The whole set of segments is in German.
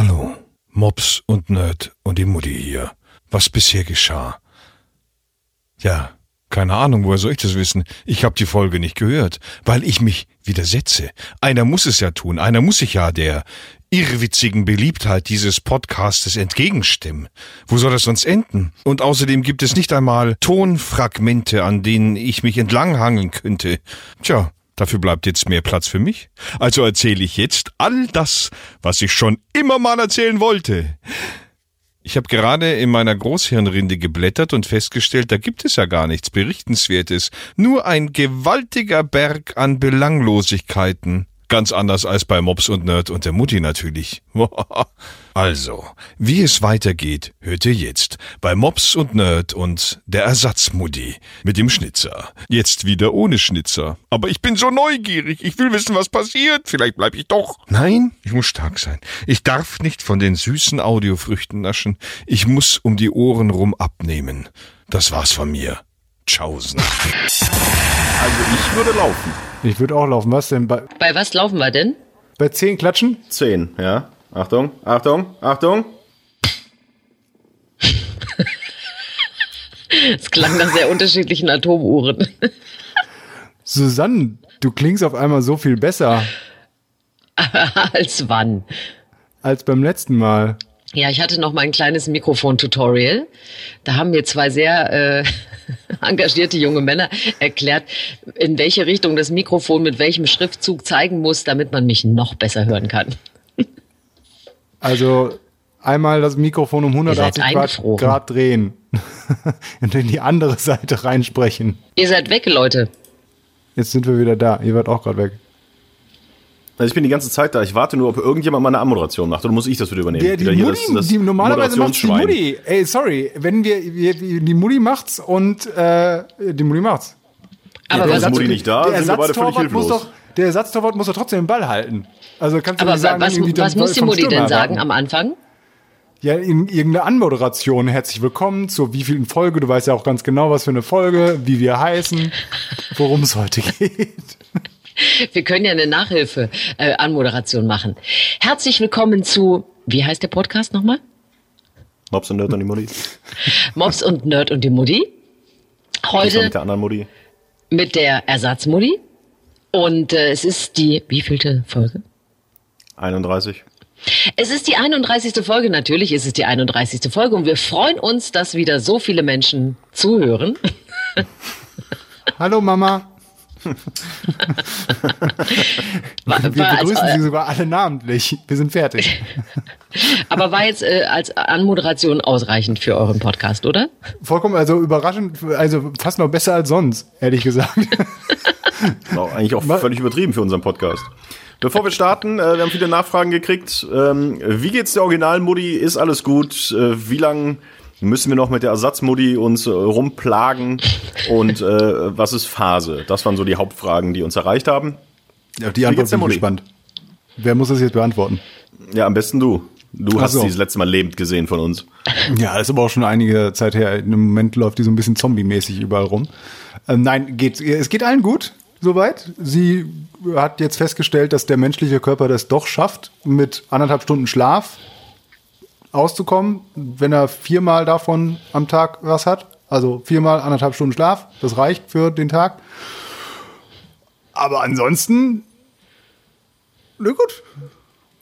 Hallo, Mops und Nerd und die Mutti hier. Was bisher geschah? Ja, keine Ahnung, woher soll ich das wissen? Ich habe die Folge nicht gehört, weil ich mich widersetze. Einer muss es ja tun, einer muss sich ja der irrwitzigen Beliebtheit dieses Podcastes entgegenstimmen. Wo soll das sonst enden? Und außerdem gibt es nicht einmal Tonfragmente, an denen ich mich entlanghangeln könnte. Tja, Dafür bleibt jetzt mehr Platz für mich. Also erzähle ich jetzt all das, was ich schon immer mal erzählen wollte. Ich habe gerade in meiner Großhirnrinde geblättert und festgestellt, da gibt es ja gar nichts Berichtenswertes, nur ein gewaltiger Berg an Belanglosigkeiten. Ganz anders als bei Mops und Nerd und der Mutti natürlich. also, wie es weitergeht, hört ihr jetzt bei Mops und Nerd und der Ersatzmutti mit dem Schnitzer. Jetzt wieder ohne Schnitzer. Aber ich bin so neugierig. Ich will wissen, was passiert. Vielleicht bleib ich doch. Nein, ich muss stark sein. Ich darf nicht von den süßen Audiofrüchten naschen. Ich muss um die Ohren rum abnehmen. Das war's von mir. Tschaußen. Also ich würde laufen. Ich würde auch laufen. Was denn? Bei, Bei was laufen wir denn? bei 10 klatschen? Zehn, ja. Achtung, Achtung, Achtung. Es klang nach sehr unterschiedlichen Atomuhren. Susanne, du klingst auf einmal so viel besser Als wann? als beim letzten Mal. Ja, ich hatte noch mal ein kleines Mikrofon-Tutorial. Da haben mir zwei sehr äh, engagierte junge Männer erklärt, in welche Richtung das Mikrofon mit welchem Schriftzug zeigen muss, damit man mich noch besser hören kann. Also einmal das Mikrofon um Ihr seid 180 Grad. Grad drehen und in die andere Seite reinsprechen. Ihr seid weg, Leute. Jetzt sind wir wieder da. Ihr wart auch gerade weg. Also ich bin die ganze Zeit da. Ich warte nur, ob irgendjemand mal eine Anmoderation macht. Oder muss ich das wieder übernehmen? Der, die Wieder hier Mutti, das- das die normalerweise macht's die. Mutti. Ey, sorry, wenn wir, wir die Mutti macht's und äh, die Mutti macht's. Aber Ja, ist Mutti nicht da, der sind wir beide völlig Ersatztorwart muss hilflos. doch, der Ersatztorwart muss doch trotzdem den Ball halten. Also kannst du aber nicht sagen, was, irgendwie was dann muss die Stürmer denn sagen am Anfang? Ja, in irgendeine Anmoderation. Herzlich willkommen zur wievielten Folge. Du weißt ja auch ganz genau, was für eine Folge, wie wir heißen, worum es heute geht. Wir können ja eine Nachhilfe-Anmoderation machen. Herzlich willkommen zu, wie heißt der Podcast nochmal? Mops und Nerd und die Mutti. Mops und Nerd und die Mutti. Heute mit der anderen Mutti. mit der Ersatzmutti. Und äh, es ist die, wievielte Folge? 31. Es ist die 31. Folge, natürlich ist es die 31. Folge und wir freuen uns, dass wieder so viele Menschen zuhören. Hallo Mama. War, Wir war als, begrüßen Sie sogar alle namentlich. Wir sind fertig. aber war jetzt äh, als Anmoderation ausreichend für euren Podcast, oder? Vollkommen, also überraschend, also fast noch besser als sonst, ehrlich gesagt. War eigentlich auch völlig übertrieben für unseren Podcast. Bevor wir starten, äh, wir haben viele Nachfragen gekriegt. Ähm, wie geht's der Originalmutti? Ist alles gut? Äh, wie lange müssen wir noch mit der Ersatzmutti uns äh, rumplagen? Und äh, was ist Phase? Das waren so die Hauptfragen, die uns erreicht haben. Ja, die Antwort der bin ich gespannt. Wer muss das jetzt beantworten? Ja, am besten du. Du Ach hast so. sie das letzte Mal lebend gesehen von uns. Ja, das ist aber auch schon einige Zeit her. Im Moment läuft die so ein bisschen zombie-mäßig überall rum. Ähm, nein, geht, es geht allen gut, soweit. Sie hat jetzt festgestellt, dass der menschliche Körper das doch schafft, mit anderthalb Stunden Schlaf auszukommen, wenn er viermal davon am Tag was hat. Also viermal anderthalb Stunden Schlaf, das reicht für den Tag. Aber ansonsten, na gut,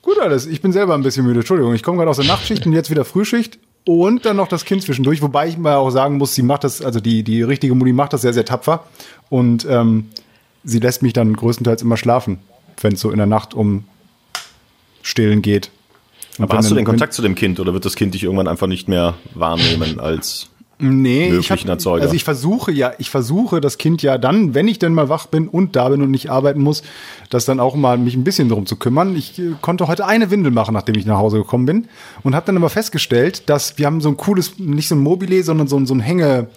Gut alles. Ich bin selber ein bisschen müde. Entschuldigung, ich komme gerade aus der Nachtschicht und jetzt wieder Frühschicht und dann noch das Kind zwischendurch. Wobei ich mal auch sagen muss, sie macht das, also die, die richtige Mutti macht das sehr, sehr tapfer. Und ähm, sie lässt mich dann größtenteils immer schlafen, wenn es so in der Nacht um Stillen geht. Aber hast du den Kontakt zu dem Kind oder wird das Kind dich irgendwann einfach nicht mehr wahrnehmen als Nee, ich, möglichen hab, Erzeuger. also ich versuche ja, ich versuche das Kind ja dann, wenn ich denn mal wach bin und da bin und nicht arbeiten muss, das dann auch mal mich ein bisschen drum zu kümmern. Ich äh, konnte heute eine Windel machen, nachdem ich nach Hause gekommen bin und habe dann aber festgestellt, dass wir haben so ein cooles, nicht so ein Mobile, sondern so ein, so ein Hängetier,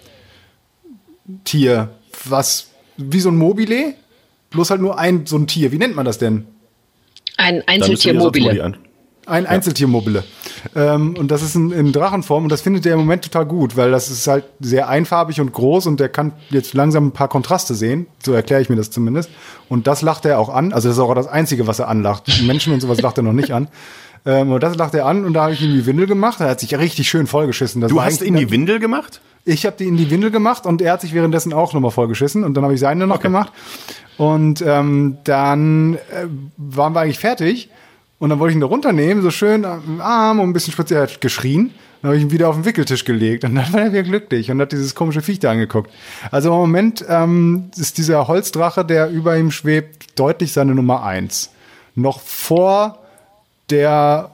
was wie so ein Mobile, bloß halt nur ein so ein Tier. Wie nennt man das denn? Ein Dann müsst ein. Ein Einzeltiermobile. Ähm, und das ist in, in Drachenform und das findet er im Moment total gut, weil das ist halt sehr einfarbig und groß und der kann jetzt langsam ein paar Kontraste sehen. So erkläre ich mir das zumindest. Und das lacht er auch an. Also das ist auch das Einzige, was er anlacht. Menschen und sowas lacht er noch nicht an. Ähm, und das lacht er an und da habe ich ihm die Windel gemacht. Er hat sich richtig schön vollgeschissen. Das Du hast in die Windel gemacht? ich habe die in die Windel gemacht und er hat sich währenddessen auch nochmal vollgeschissen und dann habe ich seine noch gemacht. Und ähm, dann äh, waren wir eigentlich fertig und dann wollte ich ihn da runternehmen, so schön am Arm und ein bisschen spazieren, er hat geschrien. Dann habe ich ihn wieder auf den Wickeltisch gelegt und dann war er wieder glücklich und hat dieses komische Viech da angeguckt. Also im Moment ähm, ist dieser Holzdrache, der über ihm schwebt, deutlich seine Nummer eins. Noch vor der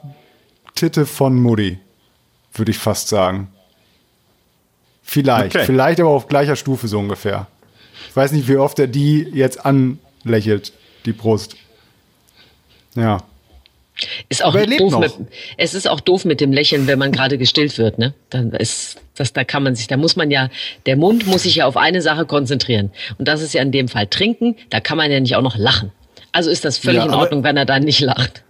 Titte von Mutti, würde ich fast sagen. Vielleicht, Okay. vielleicht aber auf gleicher Stufe so ungefähr. Ich weiß nicht, wie oft er die jetzt anlächelt, die Brust. Ja. Ist auch doof mit, es ist auch doof mit dem Lächeln, wenn man gerade gestillt wird, ne? Dann ist das, da kann man sich, da muss man ja, der Mund muss sich ja auf eine Sache konzentrieren. Und das ist ja in dem Fall trinken, da kann man ja nicht auch noch lachen. Also ist das völlig Ja, in Ordnung, wenn er dann nicht lacht.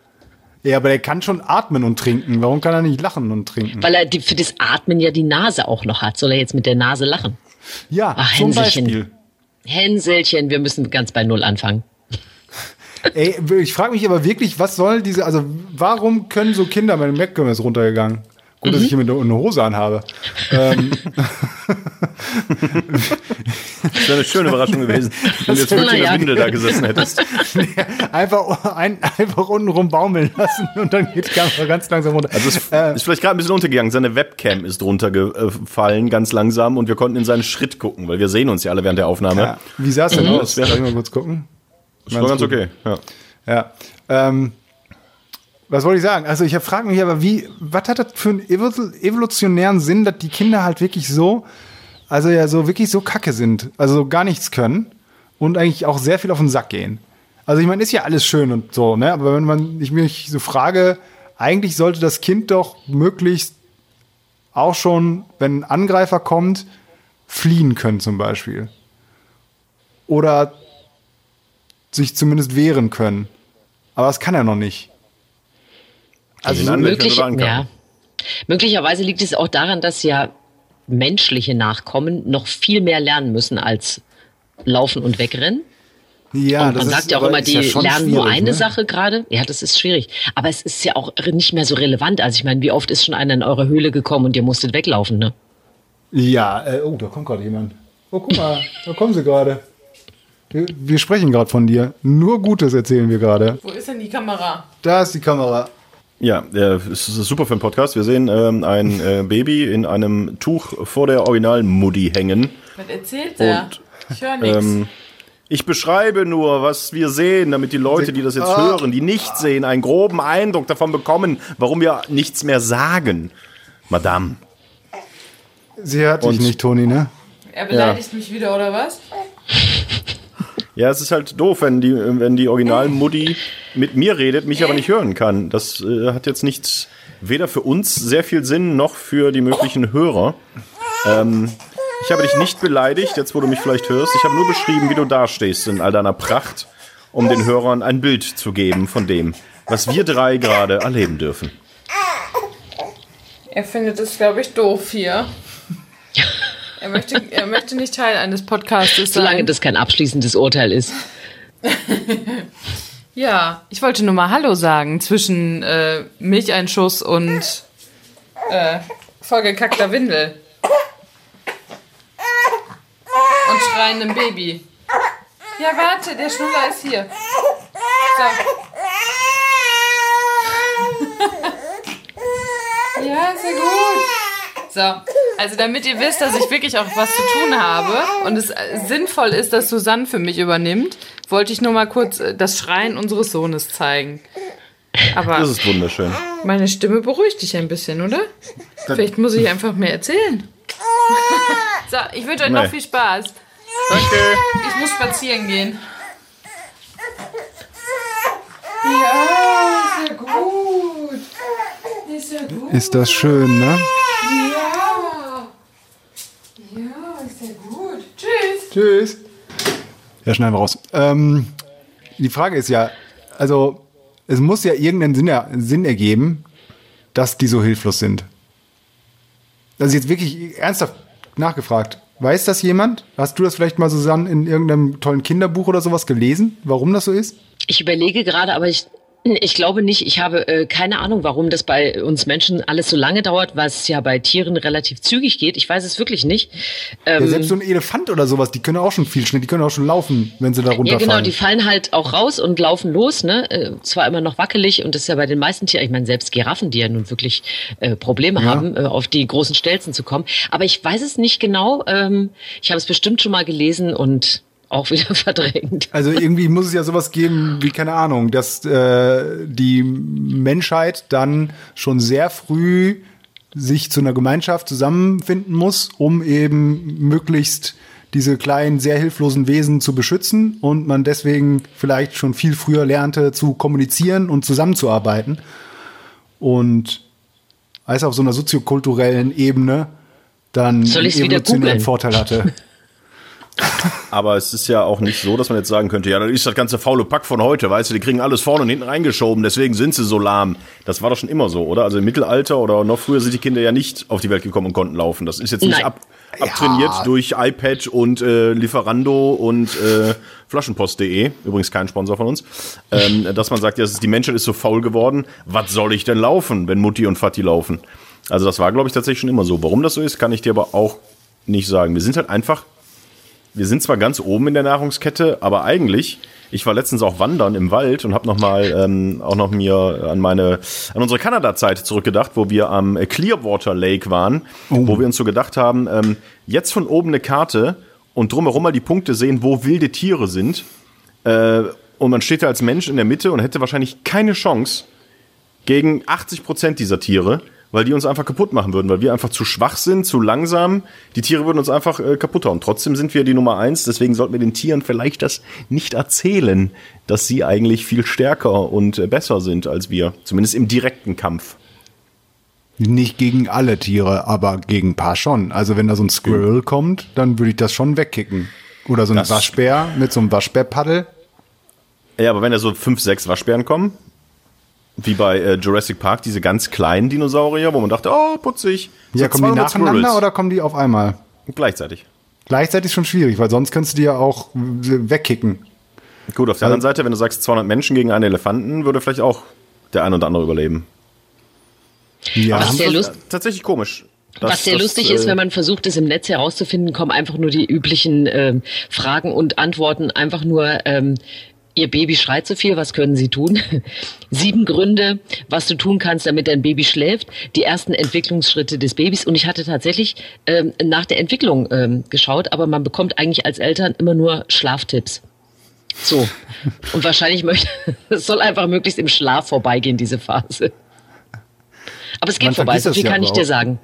Ja, aber der kann schon atmen und trinken. Warum kann er nicht lachen und trinken? Weil er die, für das Atmen ja die Nase auch noch hat. Soll er jetzt mit der Nase lachen? Ja, Ach, zum Hänselchen. Beispiel. Hänselchen, wir müssen ganz bei Null anfangen. Ey, ich frage mich aber wirklich, was soll diese, also warum können so Kinder, meine Mac ist runtergegangen. Gut, dass ich hier mit eine Hose anhabe. ähm, Das wäre eine schöne Überraschung gewesen, wenn du jetzt wirklich in der Naja. Windel da gesessen hättest. einfach, ein, einfach unten rum baumeln lassen und dann geht die Kamera ganz langsam runter. Also es Äh, ist vielleicht gerade ein bisschen untergegangen. Seine Webcam ist runtergefallen, ganz langsam, und wir konnten in seinen Schritt gucken, weil wir sehen uns ja alle während der Aufnahme. ja, wie sah es denn Mhm. aus? Soll ich mal kurz gucken? Das war ganz gut. okay. Ja. Ja. Ähm, was wollte ich sagen? Also ich frage mich aber, wie, was hat das für einen evol- evolutionären Sinn, dass die Kinder halt wirklich so, also ja, so wirklich so kacke sind, also gar nichts können und eigentlich auch sehr viel auf den Sack gehen. Also ich meine, ist ja alles schön und so, ne? Aber wenn man, ich mich so frage, eigentlich sollte das Kind doch möglichst auch schon, wenn ein Angreifer kommt, fliehen können zum Beispiel. Oder sich zumindest wehren können. Aber das kann er noch nicht. Also Also möglich, ja. Möglicherweise liegt es auch daran, dass ja menschliche Nachkommen noch viel mehr lernen müssen als laufen und wegrennen. Ja, und man sagt ja auch immer, ist die ja lernen nur eine ne? Sache gerade. Ja, das ist schwierig. Aber es ist ja auch nicht mehr so relevant. Also ich meine, wie oft ist schon einer in eure Höhle gekommen und ihr musstet weglaufen, ne? Ja, äh, oh, da kommt gerade jemand. Oh, guck mal, da kommen sie gerade. Wir, wir sprechen gerade von dir. Nur Gutes erzählen wir gerade. Wo ist denn die Kamera? Da ist die Kamera. Ja, es ist super für einen Podcast. Wir sehen ähm, ein äh, Baby in einem Tuch vor der Original-Muddy hängen. Was erzählt er? Und, ich höre nichts. Ähm, ich beschreibe nur, was wir sehen, damit die Leute, die das jetzt Ah. hören, die nicht sehen, einen groben Eindruck davon bekommen, warum wir nichts mehr sagen. Madame. Sie hört dich nicht, Toni, ne? er beleidigt mich wieder, oder was? Ja, es ist halt doof, wenn die, wenn die Original-Muddy mit mir redet, mich aber nicht hören kann. Das äh, hat jetzt nichts, weder für uns sehr viel Sinn, noch für die möglichen Hörer. Ähm, ich habe dich nicht beleidigt, jetzt wo du mich vielleicht hörst. Ich habe nur beschrieben, wie du dastehst in all deiner Pracht, um den Hörern ein Bild zu geben von dem, was wir drei gerade erleben dürfen. Er findet es, glaube ich, doof hier. Er möchte, er möchte nicht Teil eines Podcastes Solange sein. das kein abschließendes Urteil ist. Ja, ich wollte nur mal Hallo sagen zwischen äh, Milcheinschuss und äh, vollgekackter Windel. Und schreiendem Baby. Ja, warte, der Schnuller ist hier. So. ja, sehr gut. So, also damit ihr wisst, dass ich wirklich auch was zu tun habe und es äh, sinnvoll ist, dass Susanne für mich übernimmt, wollte ich nur mal kurz äh, das Schreien unseres Sohnes zeigen. Aber Das ist wunderschön. meine Stimme beruhigt dich ein bisschen, oder? Vielleicht muss ich einfach mehr erzählen. so, ich wünsche euch noch Nee. viel Spaß. Danke. Ich muss spazieren gehen. Ja, ist ja gut. Ist ja gut. Ist das schön, ne? Ja. Ja, ist ja gut. Tschüss. Ja, schneiden wir raus. Ähm, die Frage ist ja, also es muss ja irgendeinen Sinn, er, Sinn ergeben, dass die so hilflos sind. Also jetzt wirklich ernsthaft nachgefragt. Weiß das jemand? Hast du das vielleicht mal, Susanne, in irgendeinem tollen Kinderbuch oder sowas gelesen, warum das so ist? Ich überlege gerade, aber ich Ich glaube nicht. Ich habe äh, keine Ahnung, warum das bei uns Menschen alles so lange dauert, was ja bei Tieren relativ zügig geht. Ich weiß es wirklich nicht. Ähm, ja, selbst so ein Elefant oder sowas, die können auch schon viel schnell, die können auch schon laufen, wenn sie da runterfallen. Ja, genau, die fallen halt auch raus und laufen los. Ne? Äh, zwar immer noch wackelig und das ist ja bei den meisten Tieren, ich meine selbst Giraffen, die ja nun wirklich äh, Probleme ja. haben, äh, auf die großen Stelzen zu kommen. Aber ich weiß es nicht genau. Ähm, ich habe es bestimmt schon mal gelesen und auch wieder verdrängt. Also irgendwie muss es ja sowas geben wie, keine Ahnung, dass äh, die Menschheit dann schon sehr früh sich zu einer Gemeinschaft zusammenfinden muss, um eben möglichst diese kleinen, sehr hilflosen Wesen zu beschützen und man deswegen vielleicht schon viel früher lernte zu kommunizieren und zusammenzuarbeiten. Und als auf so einer soziokulturellen Ebene dann einen evolutionären Vorteil hatte. Aber es ist ja auch nicht so, dass man jetzt sagen könnte, ja, dann ist das ganze faule Pack von heute, weißt du, die kriegen alles vorne und hinten reingeschoben, deswegen sind sie so lahm. Das war doch schon immer so, oder? Also im Mittelalter oder noch früher sind die Kinder ja nicht auf die Welt gekommen und konnten laufen. Das ist jetzt nicht ab, abtrainiert ja. durch iPad und äh, Lieferando und äh, Flaschenpost.de, übrigens kein Sponsor von uns, ähm, dass man sagt, ja, die Menschheit ist so faul geworden, was soll ich denn laufen, wenn Mutti und Vati laufen? Also das war, glaube ich, tatsächlich schon immer so. Warum das so ist, kann ich dir aber auch nicht sagen. Wir sind halt einfach wir sind zwar ganz oben in der Nahrungskette, aber eigentlich, ich war letztens auch wandern im Wald und habe noch mal ähm, auch noch mir an meine an unsere Kanada-Zeit zurückgedacht, wo wir am Clearwater Lake waren, oh. wo wir uns so gedacht haben, ähm, jetzt von oben eine Karte und drumherum mal die Punkte sehen, wo wilde Tiere sind. Äh, und man steht da als Mensch in der Mitte und hätte wahrscheinlich keine Chance gegen 80 Prozent dieser Tiere weil die uns einfach kaputt machen würden, weil wir einfach zu schwach sind, zu langsam. Die Tiere würden uns einfach äh, kaputt hauen. Trotzdem sind wir die Nummer eins, deswegen sollten wir den Tieren vielleicht das nicht erzählen, dass sie eigentlich viel stärker und äh, besser sind als wir, zumindest im direkten Kampf. Nicht gegen alle Tiere, aber gegen ein paar schon. Also wenn da so ein Squirrel kommt, dann würde ich das schon wegkicken. Oder so ein das Waschbär mit so einem Waschbärpaddel. Ja, aber wenn da so fünf, sechs Waschbären kommen, wie bei äh, Jurassic Park, diese ganz kleinen Dinosaurier, wo man dachte, oh, putzig. Ja, kommen die nacheinander Squirrels. oder kommen die auf einmal? Gleichzeitig. Gleichzeitig schon schwierig, weil sonst könntest du die ja auch wegkicken. Gut, auf der also, anderen Seite, wenn du sagst 200 Menschen gegen einen Elefanten, würde vielleicht auch der ein oder andere überleben. Ja, was sehr lust tatsächlich komisch. Das, was sehr das, lustig äh, ist, wenn man versucht, es im Netz herauszufinden, kommen einfach nur die üblichen äh, Fragen und Antworten, einfach nur ähm, Ihr Baby schreit zu viel, was können Sie tun? Sieben Gründe, was du tun kannst, damit dein Baby schläft. Die ersten Entwicklungsschritte des Babys. Und ich hatte tatsächlich ähm, nach der Entwicklung ähm, geschaut, aber man bekommt eigentlich als Eltern immer nur Schlaftipps. So. Und wahrscheinlich möchte, es soll einfach möglichst im Schlaf vorbeigehen, diese Phase. Aber es geht man vorbei, so viel kann ich dir sagen.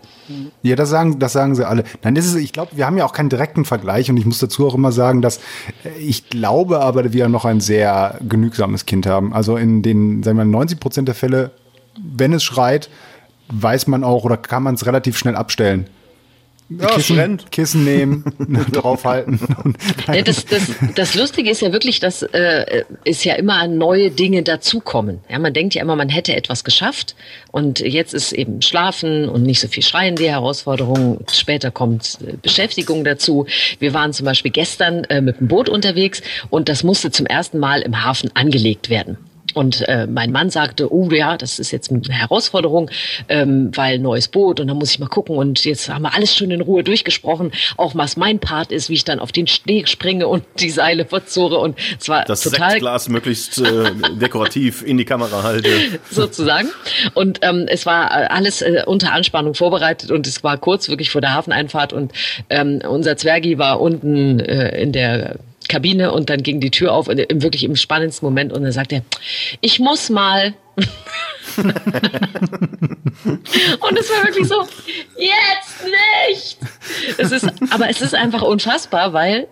Ja, das sagen, das sagen sie alle. Nein, das ist, ich glaube, wir haben ja auch keinen direkten Vergleich und ich muss dazu auch immer sagen, dass äh, ich glaube aber, wir noch ein sehr genügsames Kind haben. Also in den, sagen wir mal, 90 Prozent der Fälle, wenn es schreit, weiß man auch oder kann man es relativ schnell abstellen. Ja, Kissen, Kissen nehmen, draufhalten. Ja, das, das, das Lustige ist ja wirklich, dass äh, es ja immer neue Dinge dazukommen. Ja, man denkt ja immer, man hätte etwas geschafft und jetzt ist eben Schlafen und nicht so viel Schreien die Herausforderung. Später kommt äh, Beschäftigung dazu. Wir waren zum Beispiel gestern äh, mit dem Boot unterwegs und das musste zum ersten Mal im Hafen angelegt werden. Und äh, mein Mann sagte, oh ja, das ist jetzt eine Herausforderung, ähm, weil neues Boot und dann muss ich mal gucken. Und jetzt haben wir alles schon in Ruhe durchgesprochen, auch was mein Part ist, wie ich dann auf den Steg springe und die Seile verzurre. Und zwar das total Sektglas möglichst äh, dekorativ in die Kamera halte. Sozusagen. Und ähm, es war äh, alles äh, unter Anspannung vorbereitet und es war kurz wirklich vor der Hafeneinfahrt und ähm, unser Zwergi war unten äh, in der Kabine und dann ging die Tür auf, im, wirklich im spannendsten Moment und dann sagt er, ich muss mal. und es war wirklich so, jetzt nicht. Es ist, aber es ist einfach unfassbar, weil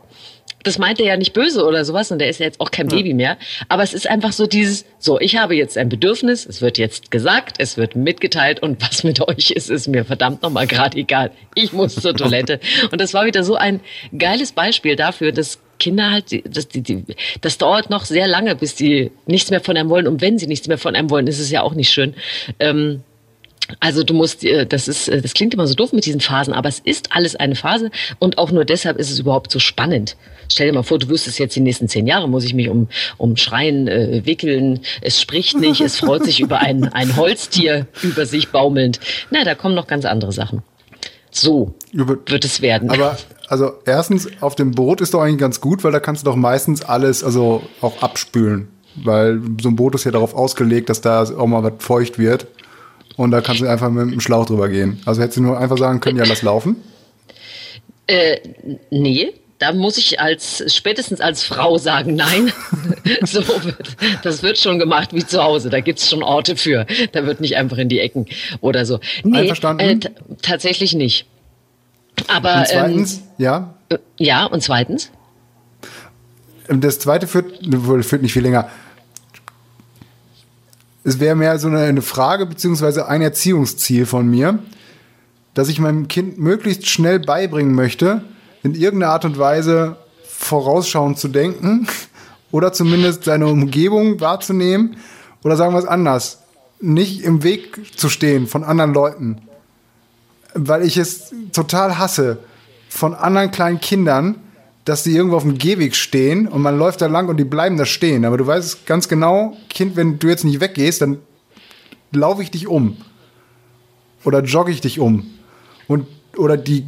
das meint er ja nicht böse oder sowas und der ist ja jetzt auch kein Baby mehr. Aber es ist einfach so dieses, so, ich habe jetzt ein Bedürfnis, es wird jetzt gesagt, es wird mitgeteilt und was mit euch ist, ist mir verdammt nochmal gerade egal. Ich muss zur Toilette. Und das war wieder so ein geiles Beispiel dafür, dass Kinder halt, das, die, die, das dauert noch sehr lange, bis die nichts mehr von einem wollen. Und wenn sie nichts mehr von einem wollen, ist es ja auch nicht schön. Ähm, Also du musst, äh, das ist, äh, das klingt immer so doof mit diesen Phasen, aber es ist alles eine Phase und auch nur deshalb ist es überhaupt so spannend. Stell dir mal vor, du wüsstest jetzt die nächsten zehn Jahre, muss ich mich um, um Schreien äh, wickeln, es spricht nicht, es freut sich über ein, ein Holztier über sich baumelnd. Na, da kommen noch ganz andere Sachen. So Über- wird es werden. Aber also erstens, auf dem Boot ist doch eigentlich ganz gut, weil da kannst du doch meistens alles also auch abspülen. Weil so ein Boot ist ja darauf ausgelegt, dass da auch mal was feucht wird. Und da kannst du einfach mit dem Schlauch drüber gehen. Also hättest du nur einfach sagen können, ja, lass laufen. Äh, nee, da muss ich als spätestens als Frau sagen, nein. so wird, das wird schon gemacht wie zu Hause. Da gibt's schon Orte für. Da wird nicht einfach in die Ecken oder so. Nee, Einverstanden? äh, tatsächlich nicht. Aber Und zweitens, ja, ähm, äh, ja, und zweitens? das zweite führt, führt nicht viel länger. Es wäre mehr so eine, eine Frage beziehungsweise ein Erziehungsziel von mir, dass ich meinem Kind möglichst schnell beibringen möchte, in irgendeiner Art und Weise vorausschauend zu denken oder zumindest seine Umgebung wahrzunehmen oder sagen wir es anders, nicht im Weg zu stehen von anderen Leuten, weil ich es total hasse von anderen kleinen Kindern, dass die irgendwo auf dem Gehweg stehen und man läuft da lang und die bleiben da stehen. Aber du weißt ganz genau, Kind, wenn du jetzt nicht weggehst, dann laufe ich dich um. Oder jogge ich dich um. Und, oder die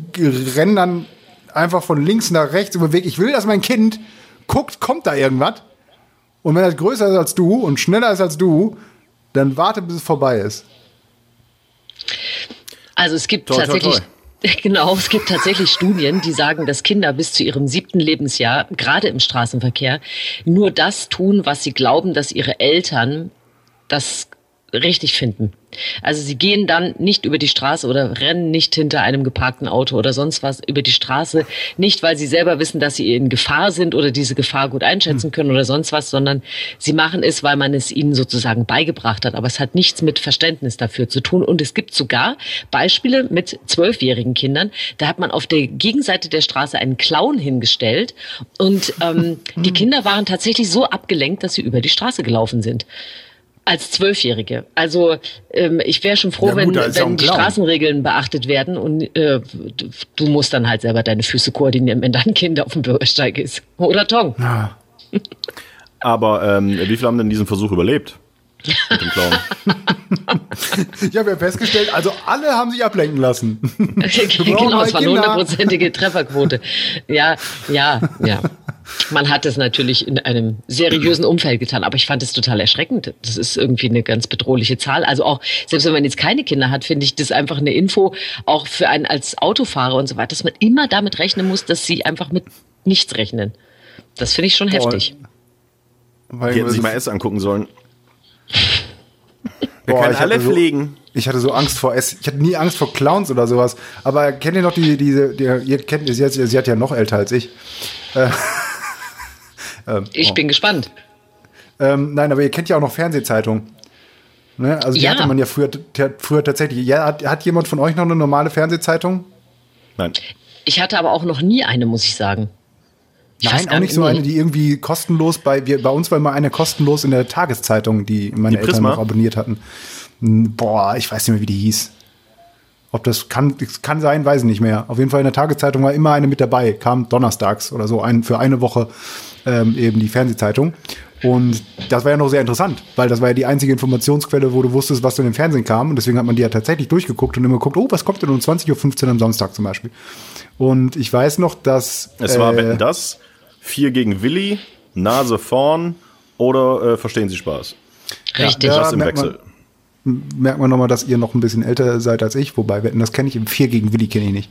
rennen dann einfach von links nach rechts über den Weg. Ich will, dass mein Kind guckt, kommt da irgendwas. Und wenn er größer ist als du und schneller ist als du, dann warte, bis es vorbei ist. Also es gibt Toi, toi, tatsächlich. toi. Genau, es gibt tatsächlich Studien, die sagen, dass Kinder bis zu ihrem siebten Lebensjahr, gerade im Straßenverkehr, nur das tun, was sie glauben, dass ihre Eltern das richtig finden. Also sie gehen dann nicht über die Straße oder rennen nicht hinter einem geparkten Auto oder sonst was über die Straße, nicht weil sie selber wissen, dass sie in Gefahr sind oder diese Gefahr gut einschätzen können oder sonst was, sondern sie machen es, weil man es ihnen sozusagen beigebracht hat. Aber es hat nichts mit Verständnis dafür zu tun. Und es gibt sogar Beispiele mit zwölfjährigen Kindern. Da hat man auf der Gegenseite der Straße einen Clown hingestellt und ähm, die Kinder waren tatsächlich so abgelenkt, dass sie über die Straße gelaufen sind. Als Zwölfjährige. Also ähm, ich wäre schon froh, Ja, gut, wenn, ja wenn die. Straßenregeln beachtet werden und äh, du, musst dann halt selber deine Füße koordinieren, wenn dein Kind auf dem Bürgersteig ist. Oder Tong. Aber ähm, wie viele haben denn diesen Versuch überlebt? Mit dem Clown. Ich habe ja festgestellt, also alle haben sich ablenken lassen. genau, es war eine hundertprozentige Trefferquote. Ja, ja, ja. Man hat es natürlich in einem seriösen Umfeld getan, aber ich fand es total erschreckend. Das ist irgendwie eine ganz bedrohliche Zahl. Also auch, selbst wenn man jetzt keine Kinder hat, finde ich das einfach eine Info, auch für einen als Autofahrer und so weiter, dass man immer damit rechnen muss, dass sie einfach mit nichts rechnen. Das finde ich schon heftig. Weil Die hätten sich mal S angucken sollen. Wir Boah, können ich alle hatte so- fliegen. Ich hatte so Angst vor S. Ich hatte nie Angst vor Clowns oder sowas. Aber kennt ihr noch die, diese, die, ihr kennt, sie hat, sie hat ja noch älter als ich. Ich bin gespannt. Ähm, nein, aber ihr kennt ja auch noch Fernsehzeitungen. Ne? Also die Ja. hatte man ja früher, früher tatsächlich. Ja, hat, hat jemand von euch noch eine normale Fernsehzeitung? Nein. Ich hatte aber auch noch nie eine, muss ich sagen. Ich Nein, auch nicht so eine, die irgendwie kostenlos bei wir, bei uns war immer eine kostenlos in der Tageszeitung, die meine Die Eltern noch abonniert hatten. Hm, Boah, ich weiß nicht mehr, wie die hieß. Ob das kann, das kann sein, weiß ich nicht mehr. Auf jeden Fall in der Tageszeitung war immer eine mit dabei, kam donnerstags oder so, ein, für eine Woche ähm, eben die Fernsehzeitung. Und das war ja noch sehr interessant, weil das war ja die einzige Informationsquelle, wo du wusstest, was in den Fernsehen kam. Und deswegen hat man die ja tatsächlich durchgeguckt und immer geguckt, oh, was kommt denn um 20.15 Uhr am Samstag zum Beispiel. Und ich weiß noch, dass. Es war äh, Wetten das, vier gegen Willi, Nase vorn oder äh, Verstehen Sie Spaß? Richtig. Ja, das im merkt man- Wechsel. Merkt man nochmal, dass ihr noch ein bisschen älter seid als ich, wobei Wetten, das kenne ich im 4 gegen Willi kenne ich nicht.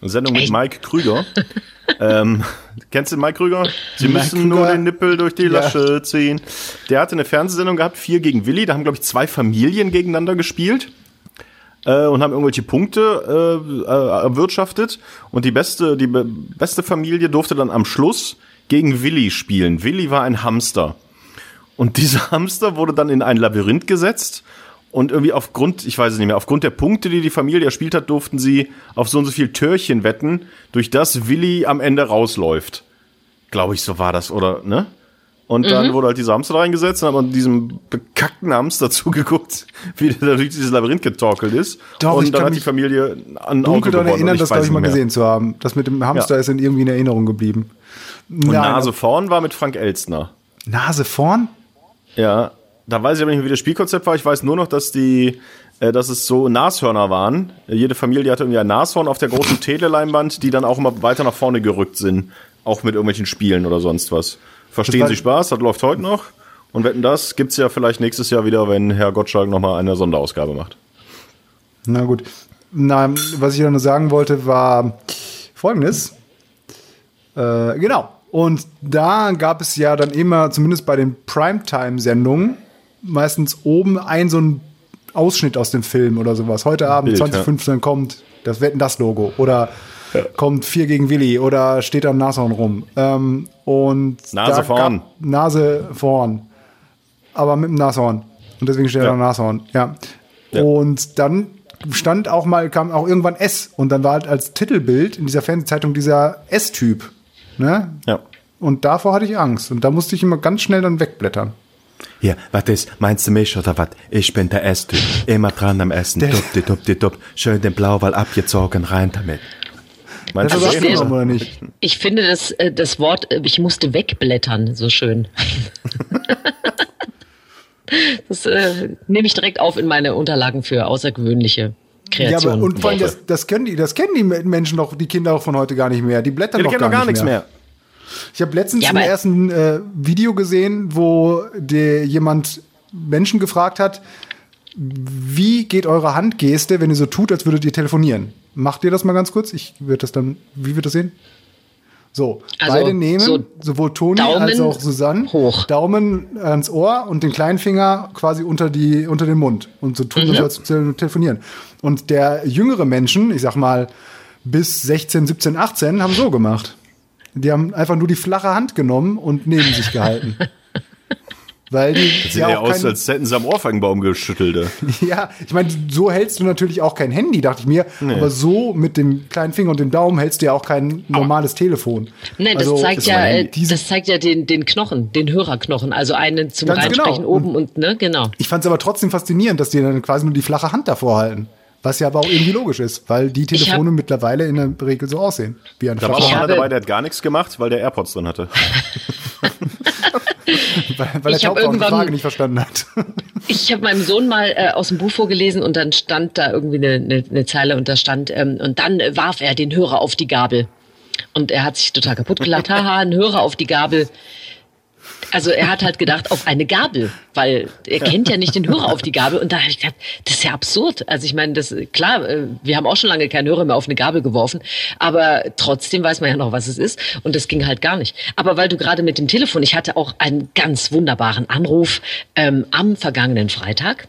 Eine Sendung mit? Mike Krüger. ähm, kennst du Mike Krüger? Sie Mike müssen nur Krüger? den Nippel durch die Ja. Lasche ziehen. Der hatte eine Fernsehsendung gehabt, vier gegen Willi. Da haben, glaube ich, zwei Familien gegeneinander gespielt. Äh, und haben irgendwelche Punkte äh, äh, erwirtschaftet. Und die beste, die be beste Familie durfte dann am Schluss gegen Willi spielen. Willi war ein Hamster. Und dieser Hamster wurde dann in ein Labyrinth gesetzt. Und irgendwie aufgrund, ich weiß es nicht mehr, aufgrund der Punkte, die die Familie erspielt hat, durften sie auf so und so viel Törchen wetten, durch das Willi am Ende rausläuft. Glaube ich, so war das, oder, ne? Und dann wurde halt dieser Hamster reingesetzt und hat man diesem bekackten Hamster zugeguckt, wie der durch dieses Labyrinth getorkelt ist. Doch, und ich dann kann hat die Familie an Auto Dunkel daran gewonnen. erinnern, das glaube ich mal mehr. gesehen zu haben. Das mit dem Hamster Ja. ist in irgendwie in Erinnerung geblieben. Und Nase vorn war mit Frank Elstner. Nase vorn? Ja, da weiß ich aber nicht mehr, wie das Spielkonzept war. Ich weiß nur noch, dass die, äh, dass es so Nashörner waren. Jede Familie hatte irgendwie ein Nashorn auf der großen Teleleinwand, die dann auch immer weiter nach vorne gerückt sind. Auch mit irgendwelchen Spielen oder sonst was. Verstehen Sie Spaß? Das läuft heute noch. Und wetten das gibt's ja vielleicht nächstes Jahr wieder, wenn Herr Gottschalk nochmal eine Sonderausgabe macht. Na gut. Na, was ich nur sagen wollte, war folgendes. Äh, genau. Und da gab es ja dann immer, zumindest bei den Primetime-Sendungen, meistens oben ein so ein Ausschnitt aus dem Film oder sowas. Heute Abend Bild, ja. 2015 kommt das Wetten das Logo oder kommt Vier gegen Willi oder steht am Nashorn rum. Ähm, und Nase vorn. Nase vorn. Aber mit dem Nashorn. Und deswegen steht Ja. da Nashorn. Ja. Ja. Und dann stand auch mal, kam auch irgendwann S. Und dann war halt als Titelbild in dieser Fernsehzeitung dieser S-Typ. Ne? Ja. Und davor hatte ich Angst. Und da musste ich immer ganz schnell dann wegblättern. Hier, was ist? Meinst du mich oder was? Ich bin der Esstyp. Immer dran am Essen. Der- Dupdi, dupdi, dup. Schön den Blauwall abgezogen, rein damit. Meinst Das du sehr- genommen, oder nicht? Ich finde das, äh, das Wort, äh, ich musste wegblättern, so schön. das äh, nehme ich direkt auf in meine Unterlagen für außergewöhnliche Kreationen. aber und vor allem, das, das können die, das kennen die Menschen doch, die Kinder auch von heute gar nicht mehr. Die blättern Ja, die doch kennen gar, gar nicht nichts mehr. mehr. Ich habe letztens Ja, im ersten äh, Video gesehen, wo der jemand Menschen gefragt hat, wie geht eure Handgeste, wenn ihr so tut, als würdet ihr telefonieren? Macht ihr das mal ganz kurz? Ich würde das dann, wie wird das sehen? So, Also, beide nehmen, so sowohl Toni Daumen als auch Susanne, hoch. Daumen ans Ohr und den kleinen Finger quasi unter, die, unter den Mund und so tun, Mhm. als sie telefonieren. Und der jüngere Menschen, ich sag mal bis 16, 17, 18, haben so gemacht. Die haben einfach nur die flache Hand genommen und neben sich gehalten. Weil die Sieht ja, auch aus, kein- als hätten sie am Ohrfeigenbaum geschüttelt. ja, ich meine, so hältst du natürlich auch kein Handy, dachte ich mir. Aber so mit dem kleinen Finger und dem Daumen hältst du ja auch kein normales Telefon. Nein, das Also, zeigt ist ja, äh, das zeigt ja den, den Knochen, den Hörerknochen, also einen zum Ganz Reinsprechen genau. oben und ne, genau. Ich fand es aber trotzdem faszinierend, dass die dann quasi nur die flache Hand davor halten. Was ja aber auch irgendwie logisch ist, weil die Telefone hab- mittlerweile in der Regel so aussehen. Wie eine Da war auch einer dabei, der hat gar nichts gemacht, weil der AirPods drin hatte. weil, weil der Ich Taubfrau die Frage nicht verstanden hat. Ich habe meinem Sohn mal äh, aus dem Buch vorgelesen und dann stand da irgendwie eine, eine, eine Zeile und da stand, ähm, und dann warf er den Hörer auf die Gabel. Und er hat sich total kaputt gelacht, haha, ein Hörer auf die Gabel. Also er hat halt gedacht, auf eine Gabel, weil er kennt ja nicht den Hörer auf die Gabel. Und da habe ich gedacht, das ist ja absurd. Also ich meine, das klar, äh, wir haben auch schon lange keinen Hörer mehr auf eine Gabel geworfen, aber trotzdem weiß man ja noch, was es ist. Und das ging halt gar nicht. Aber weil du gerade mit dem Telefon, ich hatte auch einen ganz wunderbaren Anruf ähm, am vergangenen Freitag.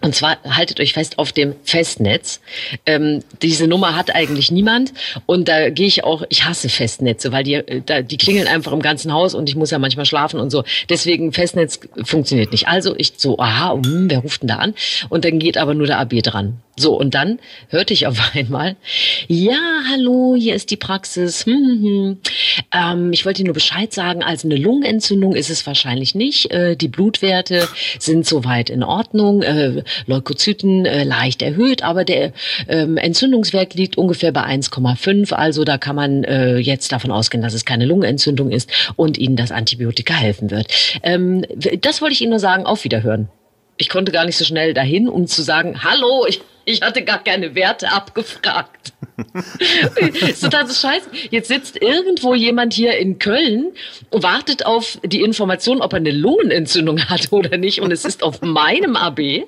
Und zwar haltet euch fest auf dem Festnetz. Ähm, diese Nummer hat eigentlich niemand. Und da gehe ich auch, ich hasse Festnetze, weil die, äh, da, die klingeln einfach im ganzen Haus und ich muss ja manchmal schlafen und so. Deswegen Festnetz funktioniert nicht. Also ich so, aha, hm, wer ruft denn da an? Und dann geht aber nur der AB dran. So, und dann hörte ich auf einmal, ja, hallo, hier ist die Praxis. Hm, hm, hm. Ähm, ich wollte Ihnen nur Bescheid sagen, also eine Lungenentzündung ist es wahrscheinlich nicht. Äh, die Blutwerte sind soweit in Ordnung. Äh, Leukozyten äh, leicht erhöht, aber der ähm, Entzündungswert liegt ungefähr bei 1,5. Also da kann man äh, jetzt davon ausgehen, dass es keine Lungenentzündung ist und Ihnen das Antibiotika helfen wird. Ähm, das wollte ich Ihnen nur sagen, auf Wiederhören. Ich konnte gar nicht so schnell dahin, um zu sagen, hallo, ich, ich hatte gar keine Werte abgefragt. ist total so scheiße. Jetzt sitzt irgendwo jemand hier in Köln und wartet auf die Information, ob er eine Lungenentzündung hat oder nicht. Und es ist auf meinem AB.